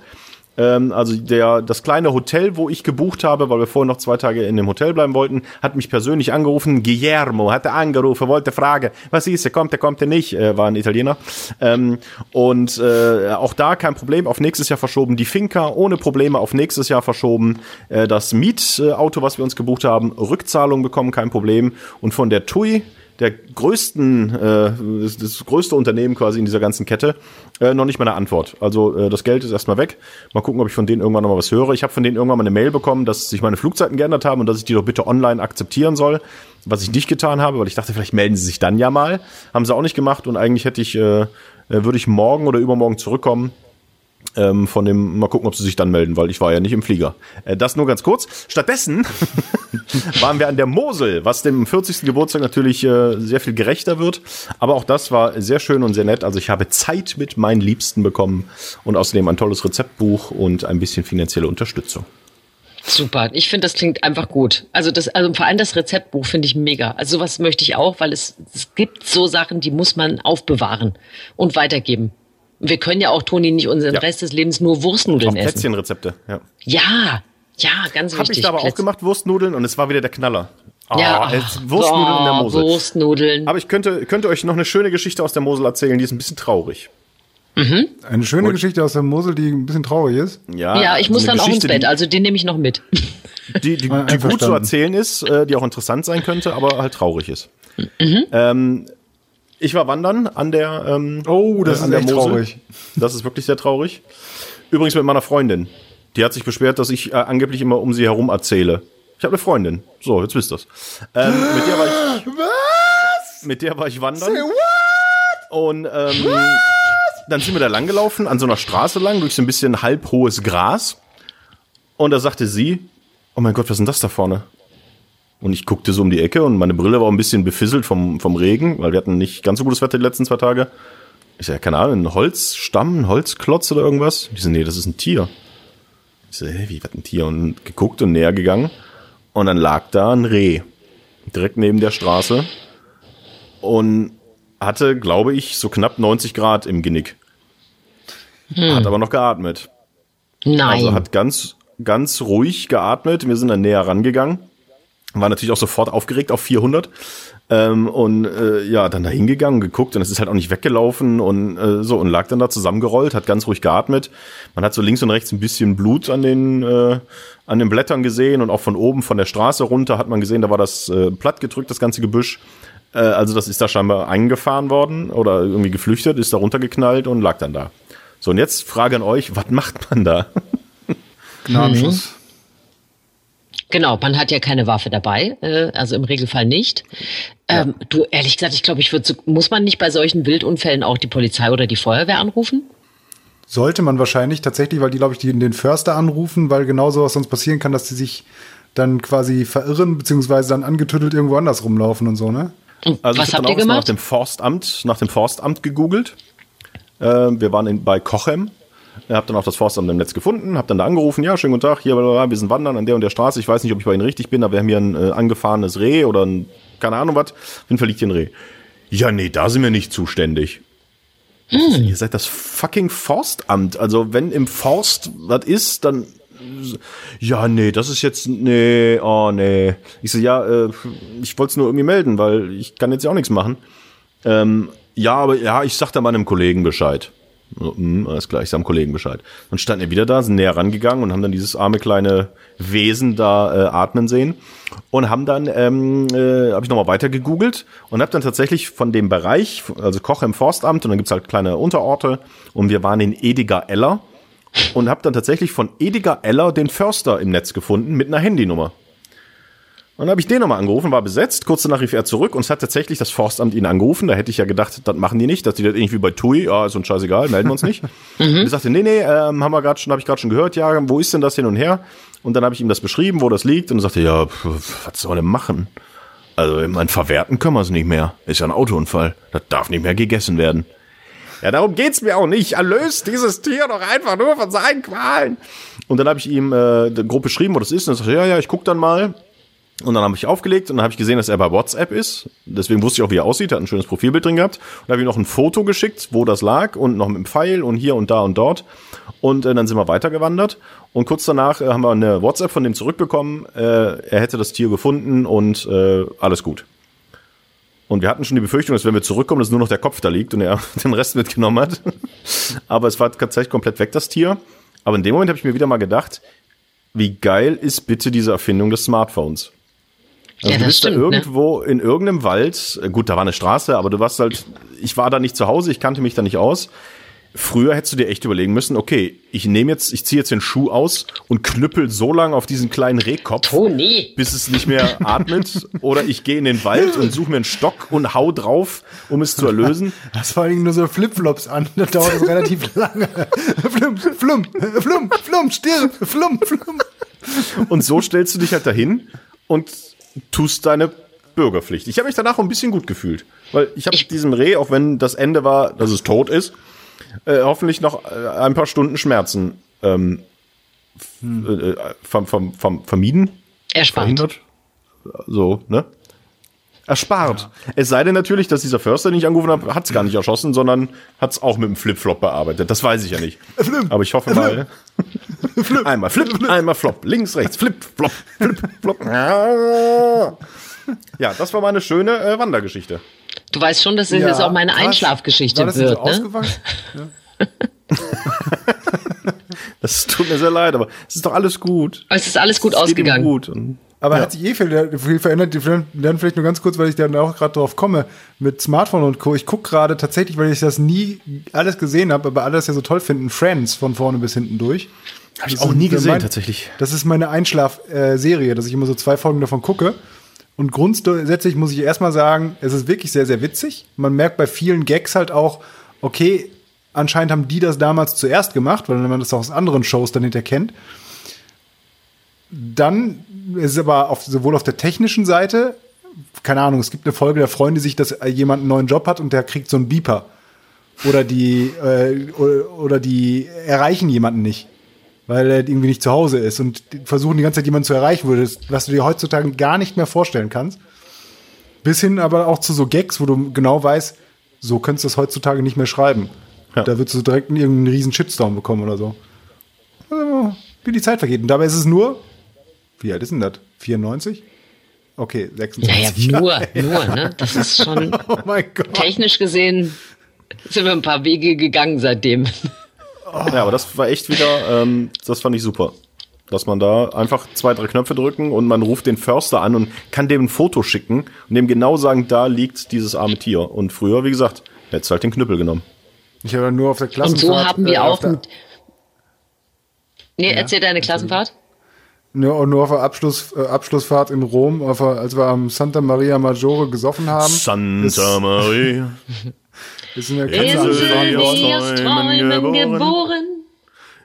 Ähm, also der, das kleine Hotel, wo ich gebucht habe, weil wir vorher noch zwei Tage in dem Hotel bleiben wollten, hat mich persönlich angerufen. Guillermo hatte angerufen, wollte fragen, was ist, er kommt, er kommt er nicht, äh, war ein Italiener. Ähm, und äh, auch da kein Problem, auf nächstes Jahr verschoben. Die Finca ohne Probleme auf nächstes Jahr verschoben. Äh, das Mietauto, was wir uns gebucht haben, Rückzahlung bekommen, kein Problem. Und von der TUI, der größten, äh, das, das größte Unternehmen quasi in dieser ganzen Kette, äh, noch nicht mal eine Antwort. Also äh, das Geld ist erstmal weg. Mal gucken, ob ich von denen irgendwann noch mal was höre. Ich habe von denen irgendwann mal eine Mail bekommen, dass sich meine Flugzeiten geändert haben und dass ich die doch bitte online akzeptieren soll, was ich nicht getan habe, weil ich dachte, vielleicht melden sie sich dann ja mal. Haben sie auch nicht gemacht und eigentlich hätte ich, äh, äh, würde ich morgen oder übermorgen zurückkommen ähm, von dem, mal gucken, ob sie sich dann melden, weil ich war ja nicht im Flieger. Äh, das nur ganz kurz. Stattdessen waren wir an der Mosel, was dem 40. Geburtstag natürlich äh, sehr viel gerechter wird. Aber auch das war sehr schön und sehr nett. Also ich habe Zeit mit meinen Liebsten bekommen und außerdem ein tolles Rezeptbuch und ein bisschen finanzielle Unterstützung. Super. Ich finde, das klingt einfach gut. Also das, also vor allem das Rezeptbuch finde ich mega. Also sowas möchte ich auch, weil es, es gibt so Sachen, die muss man aufbewahren und weitergeben. Wir können ja auch, Toni, nicht unseren Ja. Rest des Lebens nur Wurstnudeln Auch essen. Plätzchenrezepte, ja. Ja, ja, ganz Habe wichtig. ich da aber auch gemacht, Wurstnudeln, und es war wieder der Knaller. Ja, Ah, jetzt Wurstnudeln in der oh, Mosel. Wurstnudeln. Aber ich könnte, könnte euch noch eine schöne Geschichte aus der Mosel erzählen, die ist ein bisschen traurig. Eine schöne Geschichte aus der Mosel, die ein bisschen traurig ist. Ja, ich muss so eine dann auch ins Bett, also den nehme ich noch mit. Die, die, die, die gut zu erzählen ist, äh, die auch interessant sein könnte, aber halt traurig ist. Mhm. Ähm, ich war wandern an der ähm, Oh, das äh, ist der echt Mosel. traurig. Das ist wirklich sehr traurig. Übrigens mit meiner Freundin. Die hat sich beschwert, dass ich äh, angeblich immer um sie herum erzähle. Ich habe eine Freundin. So, jetzt wisst ihr's. Ähm, mit der war ich. Was? Mit der war ich wandern. Und ähm, dann sind wir da langgelaufen, an so einer Straße lang, durch so ein bisschen halbhohes Gras. Und da sagte sie, oh mein Gott, was ist denn das da vorne? Und ich guckte so um die Ecke und meine Brille war ein bisschen befisselt vom, vom Regen, weil wir hatten nicht ganz so gutes Wetter die letzten zwei Tage. Ich sag, keine Ahnung, ein Holzstamm, ein Holzklotz oder irgendwas? Die so, nee, das ist ein Tier. Ich so, hä, wie, was ein Tier? Und geguckt und näher gegangen. Und dann lag da ein Reh. Direkt neben der Straße. Und hatte, glaube ich, so knapp 90 Grad im Genick. Hat aber noch geatmet. Nein. Also hat ganz, ganz ruhig geatmet. Wir sind dann näher rangegangen. War natürlich auch sofort aufgeregt auf 400. Ähm, und äh, ja, dann da hingegangen, geguckt und es ist halt auch nicht weggelaufen und äh, so und lag dann da zusammengerollt, hat ganz ruhig geatmet. Man hat so links und rechts ein bisschen Blut an den, äh, an den Blättern gesehen und auch von oben von der Straße runter hat man gesehen, da war das äh, platt gedrückt, das ganze Gebüsch. Äh, also das ist da scheinbar eingefahren worden oder irgendwie geflüchtet, ist da runtergeknallt und lag dann da. So, und jetzt Frage an euch, was macht man da? Gnadenschuss. Genau, man hat ja keine Waffe dabei, äh, also im Regelfall nicht. Ähm, Du, ehrlich gesagt, ich glaube, ich würde, so, muss man nicht bei solchen Wildunfällen auch die Polizei oder die Feuerwehr anrufen? Sollte man wahrscheinlich tatsächlich, weil die, glaube ich, die den Förster anrufen, weil genau sowas sonst passieren kann, dass die sich dann quasi verirren, beziehungsweise dann angetüttelt irgendwo anders rumlaufen und so, ne? Und Also was ich hab habt dann ihr auch erstmal nach gemacht? dem Forstamt, nach dem Forstamt gegoogelt. Äh, wir waren in, bei Kochem. Ich habe dann auch das Forstamt im Netz gefunden, habe dann da angerufen, ja, schönen guten Tag, hier, wir sind wandern an der und der Straße. Ich weiß nicht, ob ich bei Ihnen richtig bin, aber wir haben hier ein äh, angefahrenes Reh oder ein, keine Ahnung was. Auf jeden Fall liegt hier ein Reh. Ja, nee, da sind wir nicht zuständig. Hm. Ihr seid das fucking Forstamt. Also wenn im Forst was ist, dann ja, nee, das ist jetzt, nee, oh, nee. Ich so, ja, äh, ich wollte es nur irgendwie melden, weil ich kann jetzt ja auch nichts machen. Ähm, ja, aber ja, ich sag da mal einem Kollegen Bescheid. So, hm, alles klar, ich sag dem Kollegen Bescheid. Dann standen wir wieder da, sind näher rangegangen und haben dann dieses arme kleine Wesen da äh, atmen sehen und haben dann, ähm, äh, habe ich nochmal weiter gegoogelt und habe dann tatsächlich von dem Bereich, also Koch im Forstamt und dann gibt's halt kleine Unterorte und wir waren in Ediger-Eller und habe dann tatsächlich von Ediger-Eller den Förster im Netz gefunden mit einer Handynummer. Und dann habe ich den nochmal angerufen, war besetzt. Kurz danach rief er zurück und es hat tatsächlich das Forstamt ihn angerufen. Da hätte ich ja gedacht, das machen die nicht, dass die das irgendwie bei TUI, ja, ist uns scheißegal, melden wir uns nicht. mhm. Ich sagte, nee, nee, ähm, haben wir gerade schon, habe ich gerade schon gehört, ja, wo ist denn das hin und her? Und dann habe ich ihm das beschrieben, wo das liegt, und er sagte, ja, pf, was soll er machen? Also, ich mein, verwerten können wir es nicht mehr. Ist ja ein Autounfall. Das darf nicht mehr gegessen werden. Ja, darum geht's mir auch nicht. Erlöst dieses Tier doch einfach nur von seinen Qualen. Und dann habe ich ihm äh, grob beschrieben, wo das ist. Und er sagte, ja, ja, ich guck dann mal. Und dann habe ich aufgelegt und dann habe ich gesehen, dass er bei WhatsApp ist. Deswegen wusste ich auch, wie er aussieht. Er hat ein schönes Profilbild drin gehabt. Und habe ihm noch ein Foto geschickt, wo das lag und noch mit dem Pfeil und hier und da und dort. Und äh, dann sind wir weitergewandert. Und kurz danach äh, haben wir eine WhatsApp von dem zurückbekommen. Äh, er hätte das Tier gefunden und äh, alles gut. Und wir hatten schon die Befürchtung, dass wenn wir zurückkommen, dass nur noch der Kopf da liegt und er den Rest mitgenommen hat. Aber es war tatsächlich komplett weg, das Tier. Aber in dem Moment habe ich mir wieder mal gedacht, wie geil ist bitte diese Erfindung des Smartphones? Also Ja, du das bist da stimmt, ne? irgendwo in irgendeinem Wald, äh, gut, da war eine Straße, aber du warst halt, ich war da nicht zu Hause, ich kannte mich da nicht aus. Früher hättest du dir echt überlegen müssen, okay, ich nehme jetzt, ich ziehe jetzt den Schuh aus und knüppel so lange auf diesen kleinen Rehkopf, Toni! bis es nicht mehr atmet, oder ich gehe in den Wald und suche mir einen Stock und hau drauf, um es zu erlösen. Hast vor allen Dingen nur so Flipflops an, da dauert es relativ lange. Flum, flum, flum, flum, stirb, flum, flum. Und so stellst du dich halt dahin und tust deine Bürgerpflicht. Ich habe mich danach ein bisschen gut gefühlt, weil ich habe diesem Reh, auch wenn das Ende war, dass es tot ist, äh, hoffentlich noch äh, ein paar Stunden Schmerzen ähm, f- äh, verm, vermieden, Erspart. verhindert, so, ne? Erspart. Es sei denn natürlich, dass dieser Förster, den ich angerufen habe, hat es gar nicht erschossen, sondern hat es auch mit dem Flip-Flop bearbeitet. Das weiß ich ja nicht. Aber ich hoffe mal. einmal Flip, einmal Flop. Links, rechts, Flip, Flop, Flip, Flop. Ja, das war meine schöne äh, Wandergeschichte. Du weißt schon, dass es jetzt auch meine. Einschlafgeschichte War das wird, so ne? ausgewachsen? Ja. Das tut mir sehr leid, aber es ist doch alles gut. Es ist alles gut Es geht ihm ausgegangen. Gut. Aber Ja. hat sich eh viel, viel verändert. Dann vielleicht nur ganz kurz, weil ich dann auch gerade drauf komme, mit Smartphone und Co. Ich gucke gerade tatsächlich, weil ich das nie alles gesehen habe, aber alle das ja so toll finden, Friends von vorne bis hinten durch. Hab ich auch nie gesehen, mein- tatsächlich. Das ist meine Einschlaf-Serie, dass ich immer so zwei Folgen davon gucke. Und grundsätzlich muss ich erstmal sagen, es ist wirklich sehr, sehr witzig. Man merkt bei vielen Gags halt auch, okay, anscheinend haben die das damals zuerst gemacht, weil man das auch aus anderen Shows dann hinterher kennt. Dann ist es aber auf, sowohl auf der technischen Seite, keine Ahnung, es gibt eine Folge, da freuen die sich, dass jemand einen neuen Job hat und der kriegt so einen Beeper. Oder die, äh, oder, die erreichen jemanden nicht, weil er irgendwie nicht zu Hause ist und versuchen die ganze Zeit jemanden zu erreichen, was du dir heutzutage gar nicht mehr vorstellen kannst. Bis hin aber auch zu so Gags, wo du genau weißt, so könntest du das heutzutage nicht mehr schreiben. Ja. Da würdest du direkt einen irgendeinen riesen Shitstorm bekommen oder so. Also, wie die Zeit vergeht. Und dabei ist es nur, wie alt ist denn das? 94? Okay, 26. Naja, nur, Jahre. nur, ne? Das ist schon Oh mein Gott. technisch gesehen sind wir ein paar Wege gegangen seitdem. Ja, aber das war echt wieder, ähm, das fand ich super. Dass man da einfach zwei, drei Knöpfe drücken und man ruft den Förster an und kann dem ein Foto schicken und dem genau sagen, da liegt dieses arme Tier. Und früher, wie gesagt, hättest halt den Knüppel genommen. Ich habe nur auf der Und Klassenfahrt. so haben wir äh, auch der-. Nee, erzähl deine Klassenfahrt. Nur, nur auf der Abschluss, äh, Abschlussfahrt in Rom, auf der, als wir am Santa Maria Maggiore gesoffen haben. Santa Maria. ist in der Kanzel aus Träumen geboren.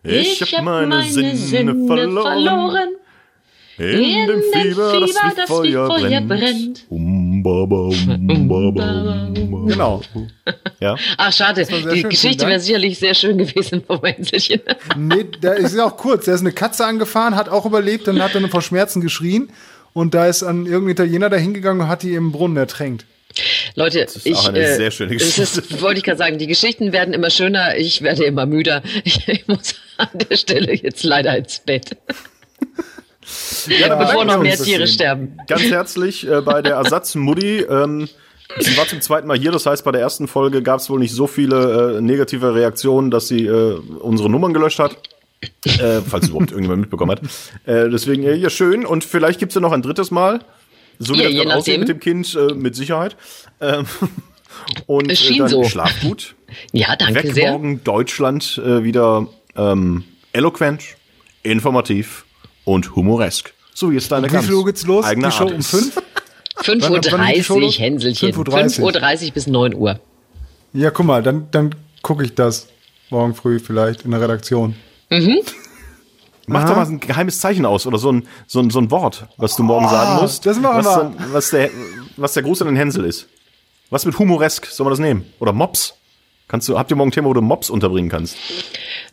Ich hab meine Sinne verloren. In dem Fieber, das wie Feuer brennt. Um, ba, ba, um. Genau. Ja. Ach, schade. Die schön, Geschichte wäre sicherlich sehr schön gewesen vom Hänselchen. Nee, der ist ja auch kurz. Der ist eine Katze angefahren, hat auch überlebt und hat dann vor Schmerzen geschrien. Und da ist an irgendein Italiener da hingegangen und hat die im Brunnen ertränkt. Leute, ist ich, auch eine äh, sehr schöne das Geschichte. Ist, wollte ich gerade sagen, die Geschichten werden immer schöner, ich werde immer müder. Ich, ich muss an der Stelle jetzt leider ins Bett, ja bevor bedanken noch wir mehr Tiere sterben. Ganz herzlich äh, bei der Ersatzmutti. Ähm, sie war zum zweiten Mal hier, das heißt, bei der ersten Folge gab es wohl nicht so viele äh, negative Reaktionen, dass sie äh, unsere Nummern gelöscht hat. Äh, falls überhaupt irgendjemand mitbekommen hat. Äh, deswegen, äh, ja, schön. Und vielleicht gibt's ja noch ein drittes Mal. So wie Ja, das dann aussieht mit dem Kind, äh, mit Sicherheit. Ähm, und Es äh, schien dann so. schlaf gut. Ja, danke Weg sehr. morgen Deutschland äh, wieder ähm, eloquent, informativ und humoresk. So wie es deine Wie viel Uhr geht's los? eigene Die Show Art um fünf? 5.30 Wann- wann geht die Show Uhr? Hänselchen. 5.30 5.30 Uhr bis 9 Uhr. Ja, guck mal, dann, dann gucke ich das morgen früh vielleicht in der Redaktion. Mach doch mal ein geheimes Zeichen aus oder so ein, so ein, so ein Wort, was du morgen sagen musst. das machen was, wir. dann- was, der, was der Gruß an den Hänsel ist. Was mit humoresk soll man das nehmen? Oder Mops? Kannst du, habt ihr morgen ein Thema, wo du Mops unterbringen kannst?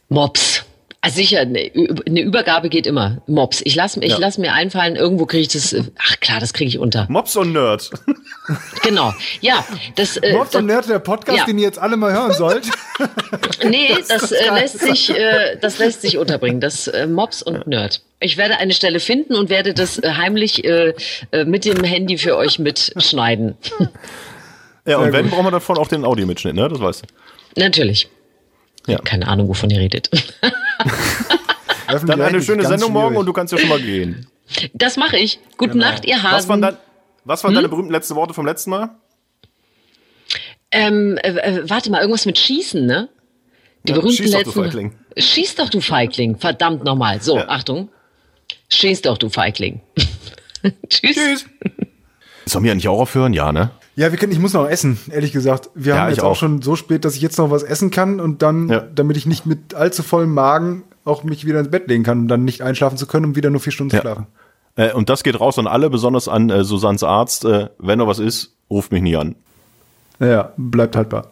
Mops. Also sicher, eine Ü- eine Übergabe geht immer. Mops. Ich lasse ich Ja. lass mir einfallen, irgendwo kriege ich das. äh, Ach klar, das kriege ich unter. Mops und Nerd. Genau. Ja, das. Äh, Mobs und Nerd, der Podcast, ja. den ihr jetzt alle mal hören sollt. Nee, das, äh, lässt sich, äh, das lässt sich unterbringen. Das äh, Mops und Nerd. Ich werde eine Stelle finden und werde das äh, heimlich äh, mit dem Handy für euch mitschneiden. Ja, und Sehr wenn, gut. brauchen wir davon auch den Audiomitschnitt, ne? Das weißt du. Natürlich. Ja. Keine Ahnung, wovon ihr redet. Dann eine schöne Sendung morgen und du kannst ja schon mal gehen. Das mache ich. Gute Nacht, ihr Was waren, Hasen. dein, was waren deine berühmten letzten Worte vom letzten Mal? Ähm, äh, äh, warte mal, irgendwas mit Schießen, ne? Die Ja, berühmten schieß doch, du letzten. Feigling. Schieß doch, du Feigling. Verdammt nochmal. So, Ja. Achtung. Schieß doch, du Feigling. Tschüss. Tschüss. Sollen wir nicht auch aufhören? Ja, ne? Ja, wir können, ich muss noch essen, ehrlich gesagt. Wir Ja, haben jetzt auch auch. schon so spät, dass ich jetzt noch was essen kann und dann, Ja. damit ich nicht mit allzu vollem Magen auch mich wieder ins Bett legen kann, um dann nicht einschlafen zu können, um wieder nur vier Stunden Ja. zu schlafen. Äh, und das geht raus an alle, besonders an äh, Susannes Arzt. Äh, wenn noch was ist, ruft mich nie an. Naja, bleibt haltbar.